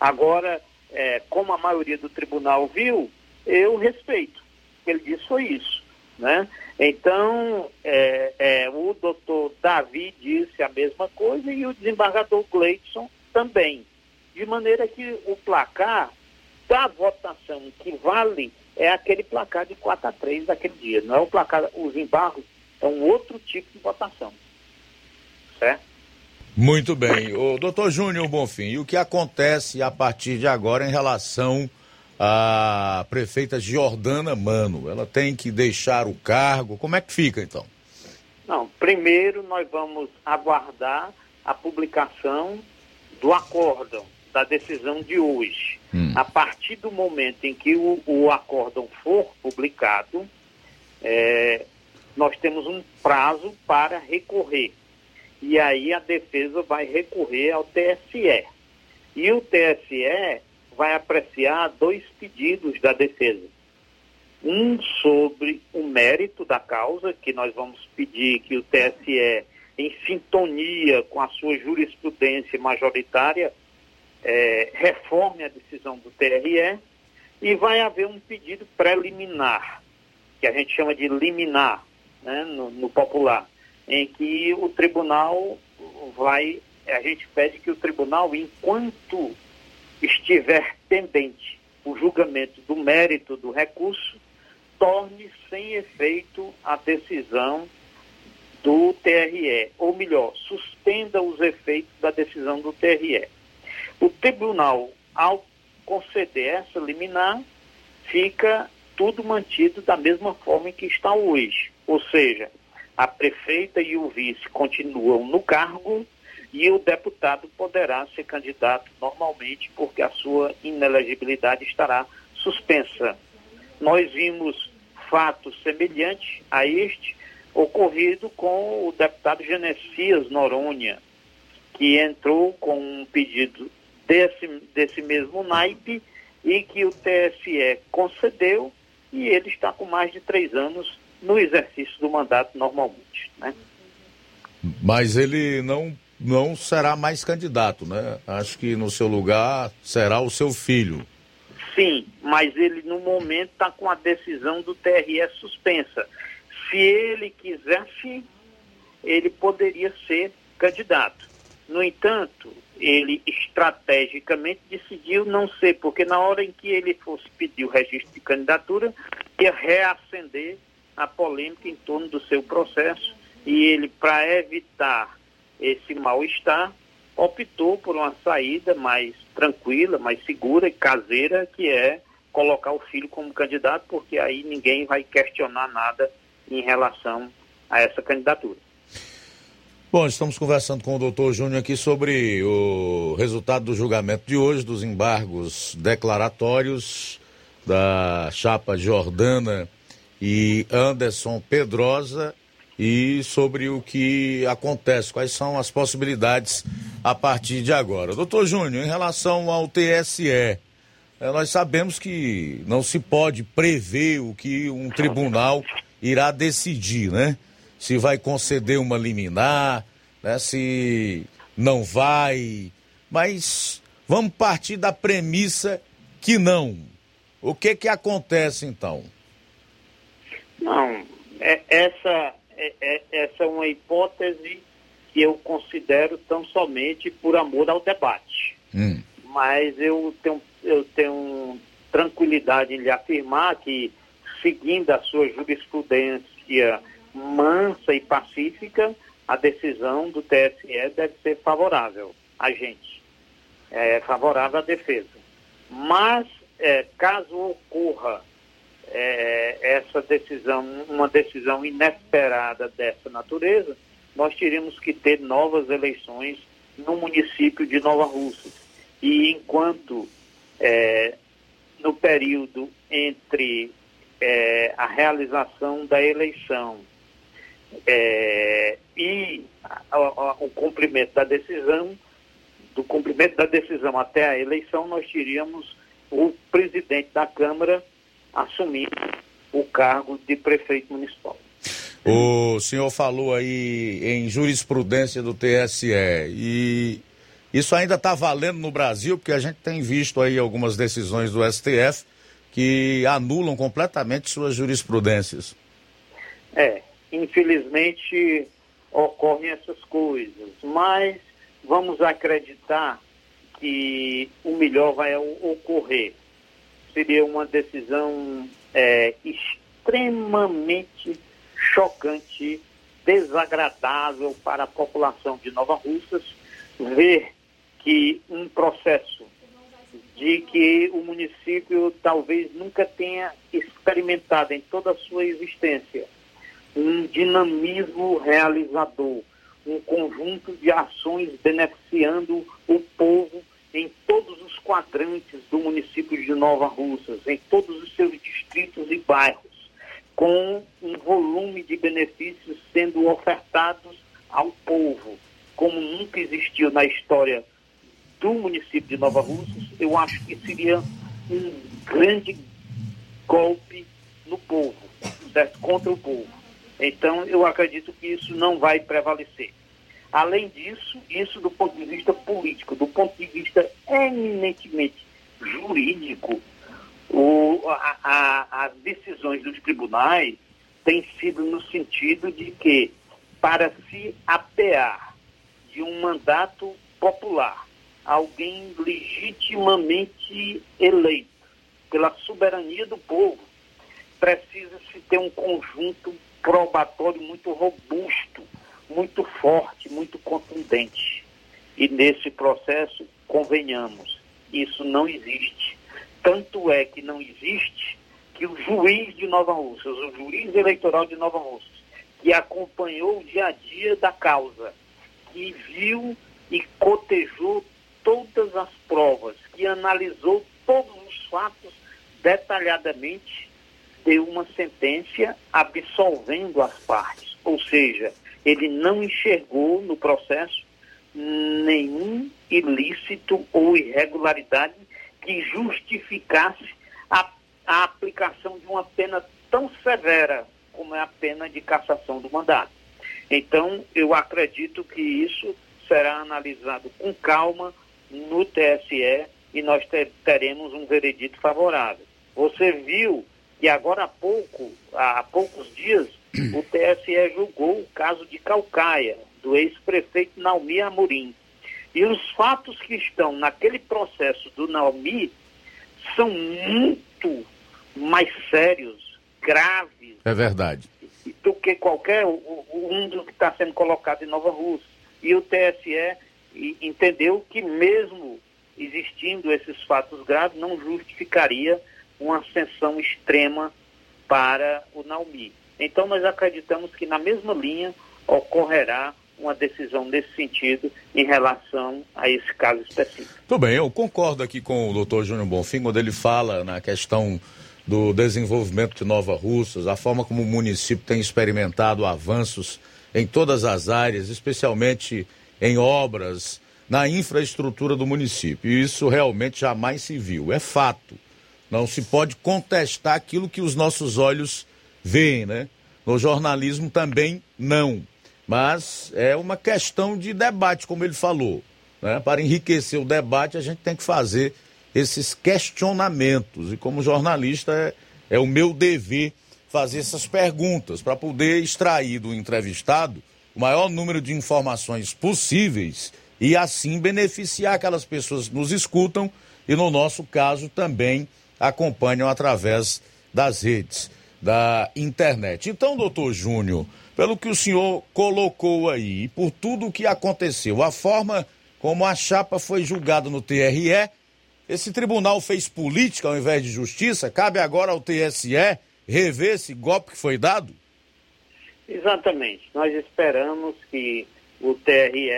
Agora, é, como a maioria do tribunal viu, eu respeito. Ele disse foi isso. Né? Então, é, é, o doutor Davi disse a mesma coisa e o desembargador Gleidson também. De maneira que o placar da votação que vale é aquele placar de 4 a 3 daquele dia. Não é o placar, os embargos, é um outro tipo de votação. Certo? Muito bem. O doutor Júnior Bonfim, e o que acontece a partir de agora em relação à prefeita Jordana Mano? Ela tem que deixar o cargo? Como é que fica então? Não, primeiro nós vamos aguardar a publicação do acórdão, da decisão de hoje. Hum. A partir do momento em que o, o acórdão for publicado, é, nós temos um prazo para recorrer. E aí a defesa vai recorrer ao TSE. E o TSE vai apreciar dois pedidos da defesa. Um sobre o mérito da causa, que nós vamos pedir que o TSE, em sintonia com a sua jurisprudência majoritária, é, reforme a decisão do TRE e vai haver um pedido preliminar, que a gente chama de liminar, né, no, no popular, em que o tribunal vai, a gente pede que o tribunal, enquanto estiver pendente o julgamento do mérito do recurso, torne sem efeito a decisão do TRE, ou melhor, suspenda os efeitos da decisão do TRE. O tribunal, ao conceder essa liminar, fica tudo mantido da mesma forma que está hoje. Ou seja, a prefeita e o vice continuam no cargo e o deputado poderá ser candidato normalmente, porque a sua inelegibilidade estará suspensa. Nós vimos fatos semelhantes a este ocorrido com o deputado Genesias Noronha, que entrou com um pedido desse, desse mesmo naipe e que o TSE concedeu e ele está com mais de três anos no exercício do mandato normalmente. Né? Mas ele não, não será mais candidato, né? Acho que no seu lugar será o seu filho. Sim, mas ele no momento está com a decisão do TRE suspensa. Se ele quisesse, ele poderia ser candidato. No entanto, ele estrategicamente decidiu não ser, porque na hora em que ele fosse pedir o registro de candidatura, ia reacender a polêmica em torno do seu processo e ele, para evitar esse mal-estar, optou por uma saída mais tranquila, mais segura e caseira, que é colocar o filho como candidato, porque aí ninguém vai questionar nada em relação a essa candidatura. Bom, estamos conversando com o doutor Júnior aqui sobre o resultado do julgamento de hoje, dos embargos declaratórios da chapa Jordana e Anderson Pedrosa e sobre o que acontece, quais são as possibilidades a partir de agora. Doutor Júnior, em relação ao TSE, eh, nós sabemos que não se pode prever o que um tribunal irá decidir, né? se vai conceder uma liminar, né, se não vai. Mas vamos partir da premissa que não. O que que acontece então? Não, é, essa, é, é, essa é uma hipótese que eu considero tão somente por amor ao debate. Hum. Mas eu tenho, eu tenho tranquilidade em lhe afirmar que, seguindo a sua jurisprudência mansa e pacífica, a decisão do TSE deve ser favorável a gente, é, favorável à defesa. Mas, é, caso ocorra é, essa decisão, uma decisão inesperada dessa natureza, nós teríamos que ter novas eleições no município de Nova Rússia. E enquanto é, no período entre é, a realização da eleição é, e a, a, o cumprimento da decisão, do cumprimento da decisão até a eleição, nós teríamos o presidente da Câmara assumindo o cargo de prefeito municipal. O senhor falou aí em jurisprudência do TSE e isso ainda está valendo no Brasil, porque a gente tem visto aí algumas decisões do STF que anulam completamente suas jurisprudências. É, infelizmente ocorrem essas coisas, mas vamos acreditar que o melhor vai ocorrer. Seria uma decisão é, extremamente chocante, desagradável para a população de Nova Russas ver que um processo de que o município talvez nunca tenha experimentado em toda a sua existência um dinamismo realizador, um conjunto de ações beneficiando o povo em todos os quadrantes do município de Nova Russas, em todos os seus distritos e bairros, com um volume de benefícios sendo ofertados ao povo, como nunca existiu na história do município de Nova Russas, eu acho que seria um grande golpe no povo, certo? contra o povo. Então, eu acredito que isso não vai prevalecer. Além disso, isso do ponto de vista político, do ponto de vista eminentemente jurídico, o, a, a, as decisões dos tribunais têm sido no sentido de que, para se apear de um mandato popular, alguém legitimamente eleito pela soberania do povo, precisa-se ter um conjunto probatório muito robusto, muito forte, muito contundente. E nesse processo, convenhamos, isso não existe. Tanto é que não existe que o juiz de Nova Russas, o juiz eleitoral de Nova Russas, que acompanhou o dia a dia da causa, que viu e cotejou todas as provas, que analisou todos os fatos detalhadamente, deu uma sentença absolvendo as partes, ou seja, ele não enxergou no processo nenhum ilícito ou irregularidade que justificasse a, a aplicação de uma pena tão severa como é a pena de cassação do mandato. Então, eu acredito que isso será analisado com calma no TSE e nós teremos um veredito favorável. Você viu e agora há pouco, há poucos dias, o TSE julgou o caso de Calcaia, do ex-prefeito Naumi Amorim. E os fatos que estão naquele processo do Naumi são muito mais sérios, graves. É verdade. Do que qualquer um dos que está sendo colocado em Nova Rússia. E o TSE entendeu que mesmo existindo esses fatos graves, não justificaria uma ascensão extrema para o Naumi. Então nós acreditamos que na mesma linha ocorrerá uma decisão nesse sentido em relação a esse caso específico. Tudo bem, eu concordo aqui com o doutor Júnior Bonfim quando ele fala na questão do desenvolvimento de Nova Russas, a forma como o município tem experimentado avanços em todas as áreas, especialmente em obras, na infraestrutura do município. E isso realmente jamais se viu, é fato. Não se pode contestar aquilo que os nossos olhos veem, né? No jornalismo também não. Mas é uma questão de debate, como ele falou. Né? Para enriquecer o debate, a gente tem que fazer esses questionamentos. E como jornalista, é, é o meu dever fazer essas perguntas para poder extrair do entrevistado o maior número de informações possíveis e assim beneficiar aquelas pessoas que nos escutam e, no nosso caso, também acompanham através das redes, da internet. Então, doutor Júnior, pelo que o senhor colocou aí, por tudo o que aconteceu, a forma como a chapa foi julgada no TRE, esse tribunal fez política ao invés de justiça, cabe agora ao TSE rever esse golpe que foi dado? Exatamente. Nós esperamos que o TRE,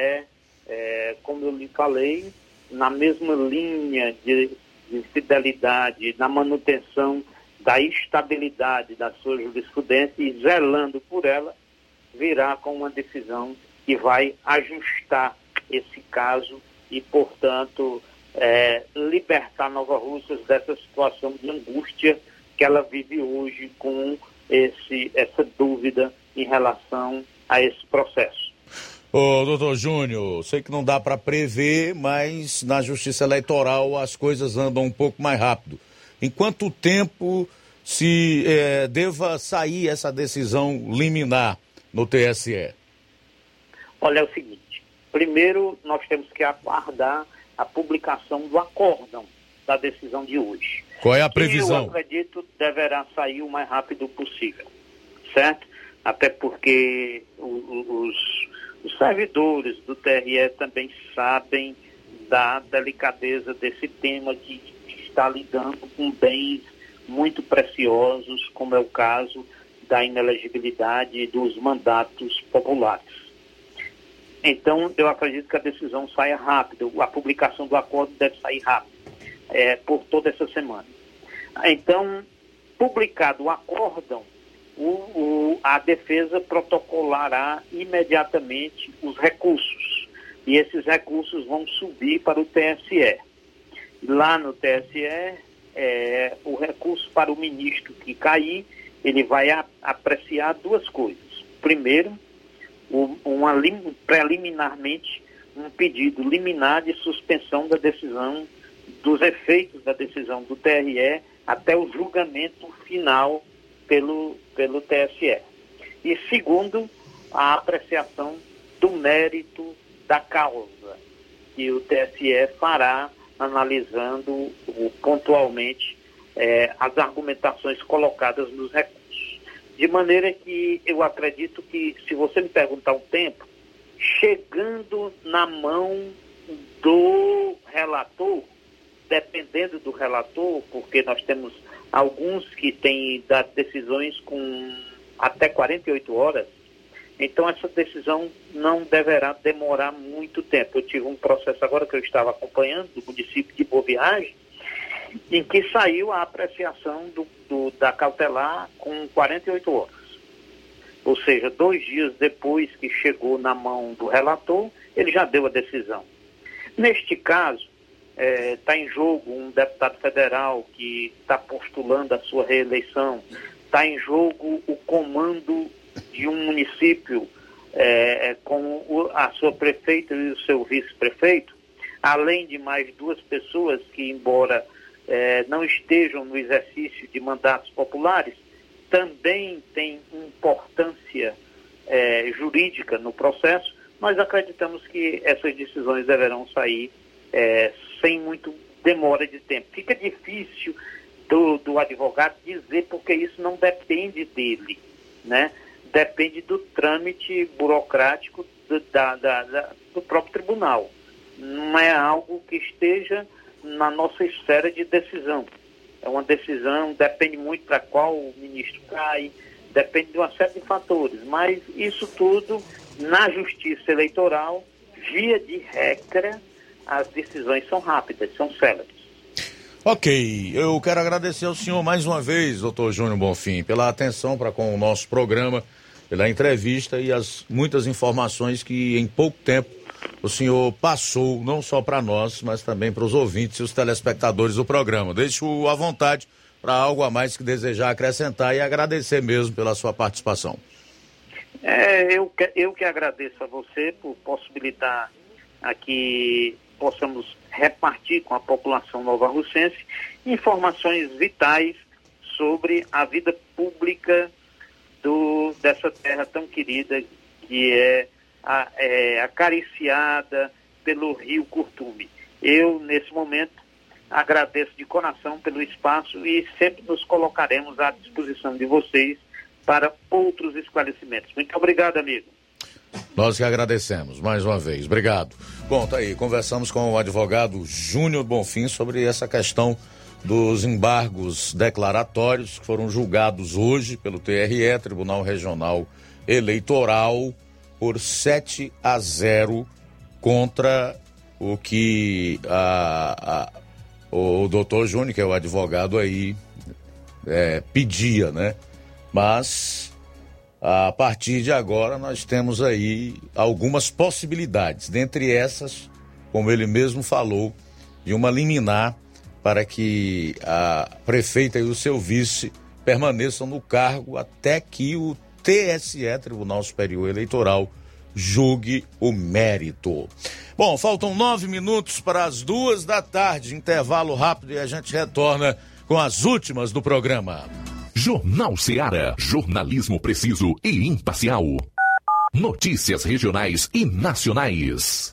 é, como eu lhe falei, na mesma linha de, de fidelidade, na manutenção da estabilidade da sua jurisprudência e zelando por ela, virá com uma decisão que vai ajustar esse caso e, portanto, é, libertar Nova Rússia dessa situação de angústia que ela vive hoje com esse, essa dúvida em relação a esse processo. Ô, doutor Júnior, sei que não dá para prever, mas na justiça eleitoral as coisas andam um pouco mais rápido. Em quanto tempo se é, deva sair essa decisão liminar no TSE? Olha, é o seguinte: primeiro nós temos que aguardar a publicação do acórdão da decisão de hoje. Qual é a previsão? Que eu acredito deverá sair o mais rápido possível, certo? Até porque os, os servidores do TRE também sabem da delicadeza desse tema de estar lidando com bens muito preciosos, como é o caso da inelegibilidade dos mandatos populares. Então, eu acredito que a decisão saia rápido, a publicação do acordo deve sair rápido, é, por toda essa semana. Então, publicado o acórdão, o, o, a defesa protocolará imediatamente os recursos. E esses recursos vão subir para o TSE. Lá no TSE, é, o recurso para o ministro que cair, ele vai a, apreciar duas coisas. Primeiro, um, uma, preliminarmente, um pedido liminar de suspensão da decisão, dos efeitos da decisão do TRE até o julgamento final pelo, pelo TSE. E segundo, a apreciação do mérito da causa, que o TSE fará analisando pontualmente é, as argumentações colocadas nos recursos. De maneira que eu acredito que, se você me perguntar um tempo, chegando na mão do relator, dependendo do relator, porque nós temos alguns que têm dado decisões com até 48 horas, então, essa decisão não deverá demorar muito tempo. Eu tive um processo agora que eu estava acompanhando, do município de Boa Viagem, em que saiu a apreciação do, do, da cautelar com 48 horas. Ou seja, dois dias depois que chegou na mão do relator, ele já deu a decisão. Neste caso, está é, em jogo um deputado federal que está postulando a sua reeleição, está em jogo o comando de um município é, é, com o, a sua prefeita e o seu vice-prefeito, além de mais duas pessoas que, embora é, não estejam no exercício de mandatos populares, também têm importância é, jurídica no processo, nós acreditamos que essas decisões deverão sair é, sem muito demora de tempo. Fica difícil do, do advogado dizer porque isso não depende dele, né? Depende do trâmite burocrático do, da, da, da, do próprio tribunal. Não é algo que esteja na nossa esfera de decisão. É uma decisão, depende muito para qual o ministro cai, depende de uma série de fatores, mas isso tudo na justiça eleitoral, via de regra, as decisões são rápidas, são célebres. Ok, eu quero agradecer ao senhor mais uma vez, doutor Júnior Bonfim, pela atenção para com o nosso programa, pela entrevista e as muitas informações que em pouco tempo o senhor passou, não só para nós, mas também para os ouvintes e os telespectadores do programa. Deixo à vontade para algo a mais que desejar acrescentar e agradecer mesmo pela sua participação. É, eu, que, eu que agradeço a você por possibilitar aqui possamos repartir com a população nova-russense informações vitais sobre a vida pública do, dessa terra tão querida que é, a, é acariciada pelo rio Curtume. Eu, nesse momento, agradeço de coração pelo espaço e sempre nos colocaremos à disposição de vocês para outros esclarecimentos. Muito obrigado, amigo. Nós que agradecemos mais uma vez. Obrigado. Bom, tá aí. Conversamos com o advogado Júnior Bonfim sobre essa questão dos embargos declaratórios que foram julgados hoje pelo TRE, Tribunal Regional Eleitoral, por 7 a 0 contra o que a, a, o doutor Júnior, que é o advogado aí, é, pedia, né? Mas a partir de agora nós temos aí algumas possibilidades, dentre essas, como ele mesmo falou, de uma liminar para que a prefeita e o seu vice permaneçam no cargo até que o TSE, Tribunal Superior Eleitoral, julgue o mérito. Bom, faltam nove minutos para as duas da tarde, intervalo rápido e a gente retorna com as últimas do programa. Jornal Seara. Jornalismo preciso e imparcial. Notícias regionais e nacionais.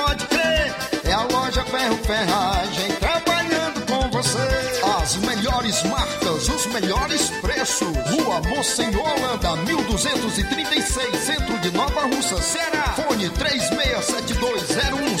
melhores preços. Rua Monsenhor Holanda, 1236, centro de Nova Russa, Ceará. Fone 36720179.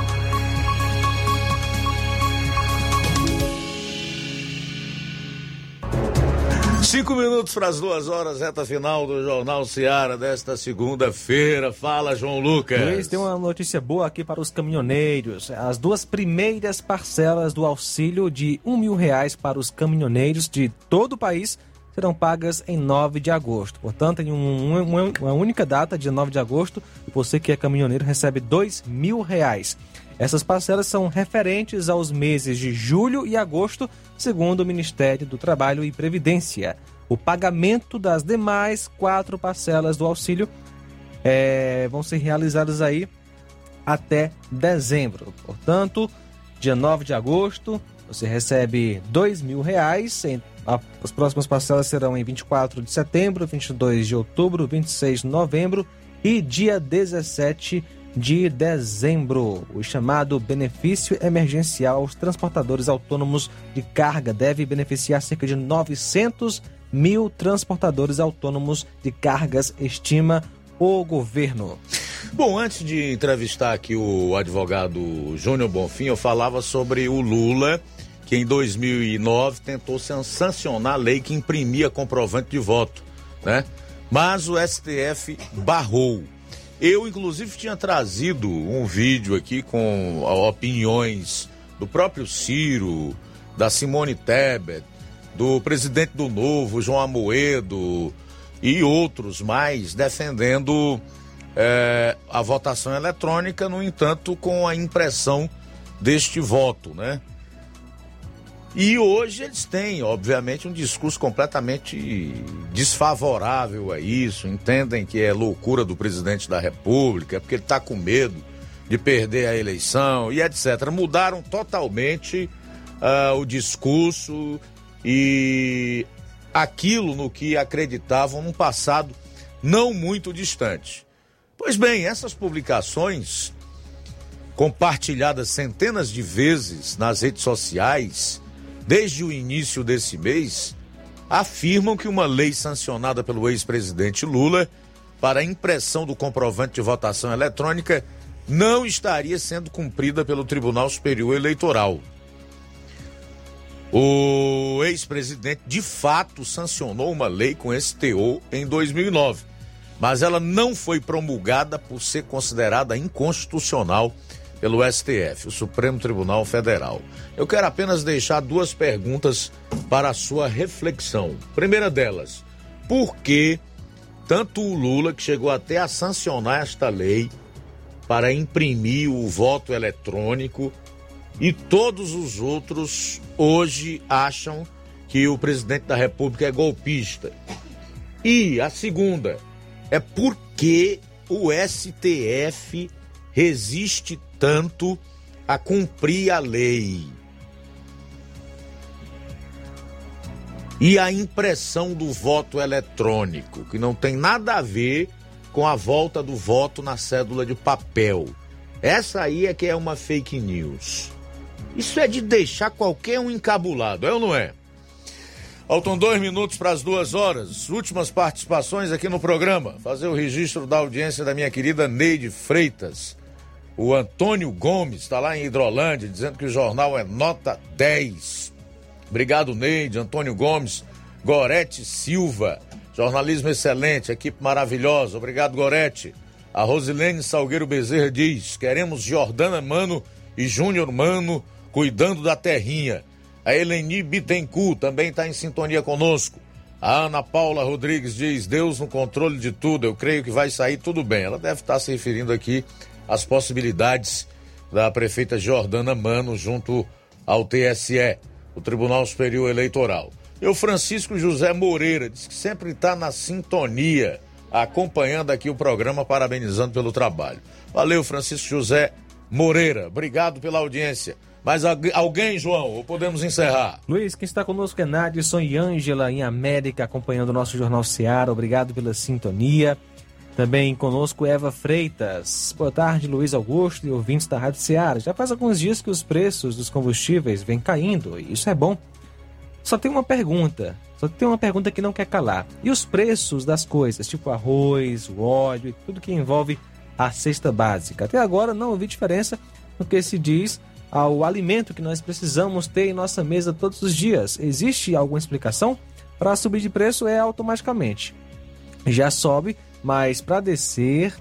Cinco minutos para as duas horas, reta final do Jornal Seara desta segunda-feira. Fala, João Lucas. Luiz, tem uma notícia boa aqui para os caminhoneiros. As duas primeiras parcelas do auxílio de um mil reais para os caminhoneiros de todo o país serão pagas em 9 de agosto. Portanto, em um, uma, uma única data, dia 9 de agosto, você que é caminhoneiro recebe dois mil reais. Essas parcelas são referentes aos meses de julho e agosto, segundo o Ministério do Trabalho e Previdência. O pagamento das demais quatro parcelas do auxílio é, vão ser realizadas aí até dezembro. Portanto, dia 9 de agosto, você recebe dois mil reais. As próximas parcelas serão em 24 de setembro, 22 de outubro, 26 de novembro e dia 17 de de dezembro. O chamado benefício emergencial aos transportadores autônomos de carga deve beneficiar cerca de 900 mil transportadores autônomos de cargas, estima o governo. Bom, antes de entrevistar aqui o advogado Júnior Bonfim, eu falava sobre o Lula, que em 2009 tentou sancionar a lei que imprimia comprovante de voto, né? Mas o STF barrou. Eu, inclusive, tinha trazido um vídeo aqui com opiniões do próprio Ciro, da Simone Tebet, do presidente do Novo, João Amoedo e outros mais defendendo é, a votação eletrônica, no entanto, com a impressão deste voto, né? E hoje eles têm, obviamente, um discurso completamente desfavorável a isso, entendem que é loucura do presidente da República, porque ele está com medo de perder a eleição e etc. Mudaram totalmente uh, o discurso e aquilo no que acreditavam num passado não muito distante. Pois bem, essas publicações, compartilhadas centenas de vezes nas redes sociais, desde o início desse mês, afirmam que uma lei sancionada pelo ex-presidente Lula para impressão do comprovante de votação eletrônica não estaria sendo cumprida pelo Tribunal Superior Eleitoral. O ex-presidente de fato sancionou uma lei com esse teor em 2009, mas ela não foi promulgada por ser considerada inconstitucional pelo STF, o Supremo Tribunal Federal. Eu quero apenas deixar duas perguntas para a sua reflexão. Primeira delas, por que tanto o Lula, que chegou até a sancionar esta lei para imprimir o voto eletrônico, e todos os outros hoje acham que o presidente da República é golpista? E a segunda é por que o STF resiste tanto a cumprir a lei. E a impressão do voto eletrônico, que não tem nada a ver com a volta do voto na cédula de papel. Essa aí é que é uma fake news. Isso é de deixar qualquer um encabulado, é ou não é? Faltam dois minutos para as duas horas. Últimas participações aqui no programa. Fazer o registro da audiência da minha querida Neide Freitas. O Antônio Gomes está lá em Hidrolândia dizendo que o jornal é nota 10. Obrigado, Neide, Antônio Gomes, Gorete Silva. Jornalismo excelente, equipe maravilhosa. Obrigado, Gorete. A Rosilene Salgueiro Bezerra diz: queremos Jordana Mano e Júnior Mano cuidando da terrinha. A Eleni Bittencourt também está em sintonia conosco. A Ana Paula Rodrigues diz: Deus no controle de tudo, eu creio que vai sair tudo bem. Ela deve estar se referindo aqui às possibilidades da prefeita Jordana Mano junto ao TSE, o Tribunal Superior Eleitoral. E o Francisco José Moreira diz que sempre está na sintonia, acompanhando aqui o programa, parabenizando pelo trabalho. Valeu, Francisco José Moreira. Obrigado pela audiência. Mais alguém, João? Ou podemos encerrar? Luiz, quem está conosco é Nadson e Ângela em América, acompanhando o nosso Jornal Seara. Obrigado pela sintonia. Também conosco Eva Freitas. Boa tarde, Luiz Augusto e ouvintes da Rádio Seara. Já faz alguns dias que os preços dos combustíveis vêm caindo e isso é bom. Só tem uma pergunta, só tem uma pergunta que não quer calar. E os preços das coisas, tipo arroz, o óleo e tudo que envolve a cesta básica? Até agora não ouvi diferença no que se diz ao alimento que nós precisamos ter em nossa mesa todos os dias. Existe alguma explicação? Para subir de preço é automaticamente. Já sobe, mas para descer.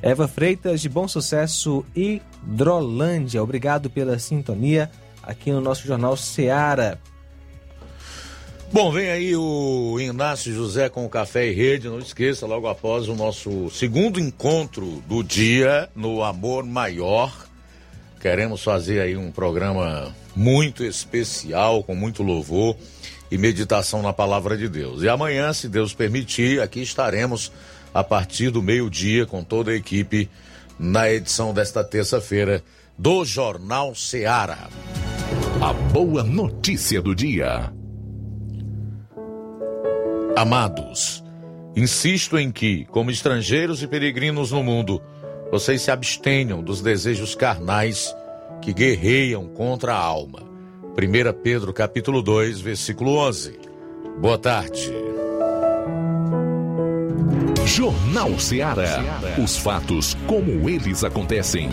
Eva Freitas de Bom Sucesso Hidrolândia. Obrigado pela sintonia aqui no nosso jornal Seara. Bom, vem aí o Inácio José com o Café e Rede. Não esqueça, logo após o nosso segundo encontro do dia no Amor Maior Queremos fazer aí um programa muito especial, com muito louvor e meditação na palavra de Deus. E amanhã, se Deus permitir, aqui estaremos a partir do meio-dia com toda a equipe na edição desta terça-feira do Jornal Seara. A boa notícia do dia. Amados, insisto em que, como estrangeiros e peregrinos no mundo, vocês se abstenham dos desejos carnais que guerreiam contra a alma. 1 Pedro capítulo 2, versículo 11. Boa tarde. Jornal Ceará. Os fatos como eles acontecem.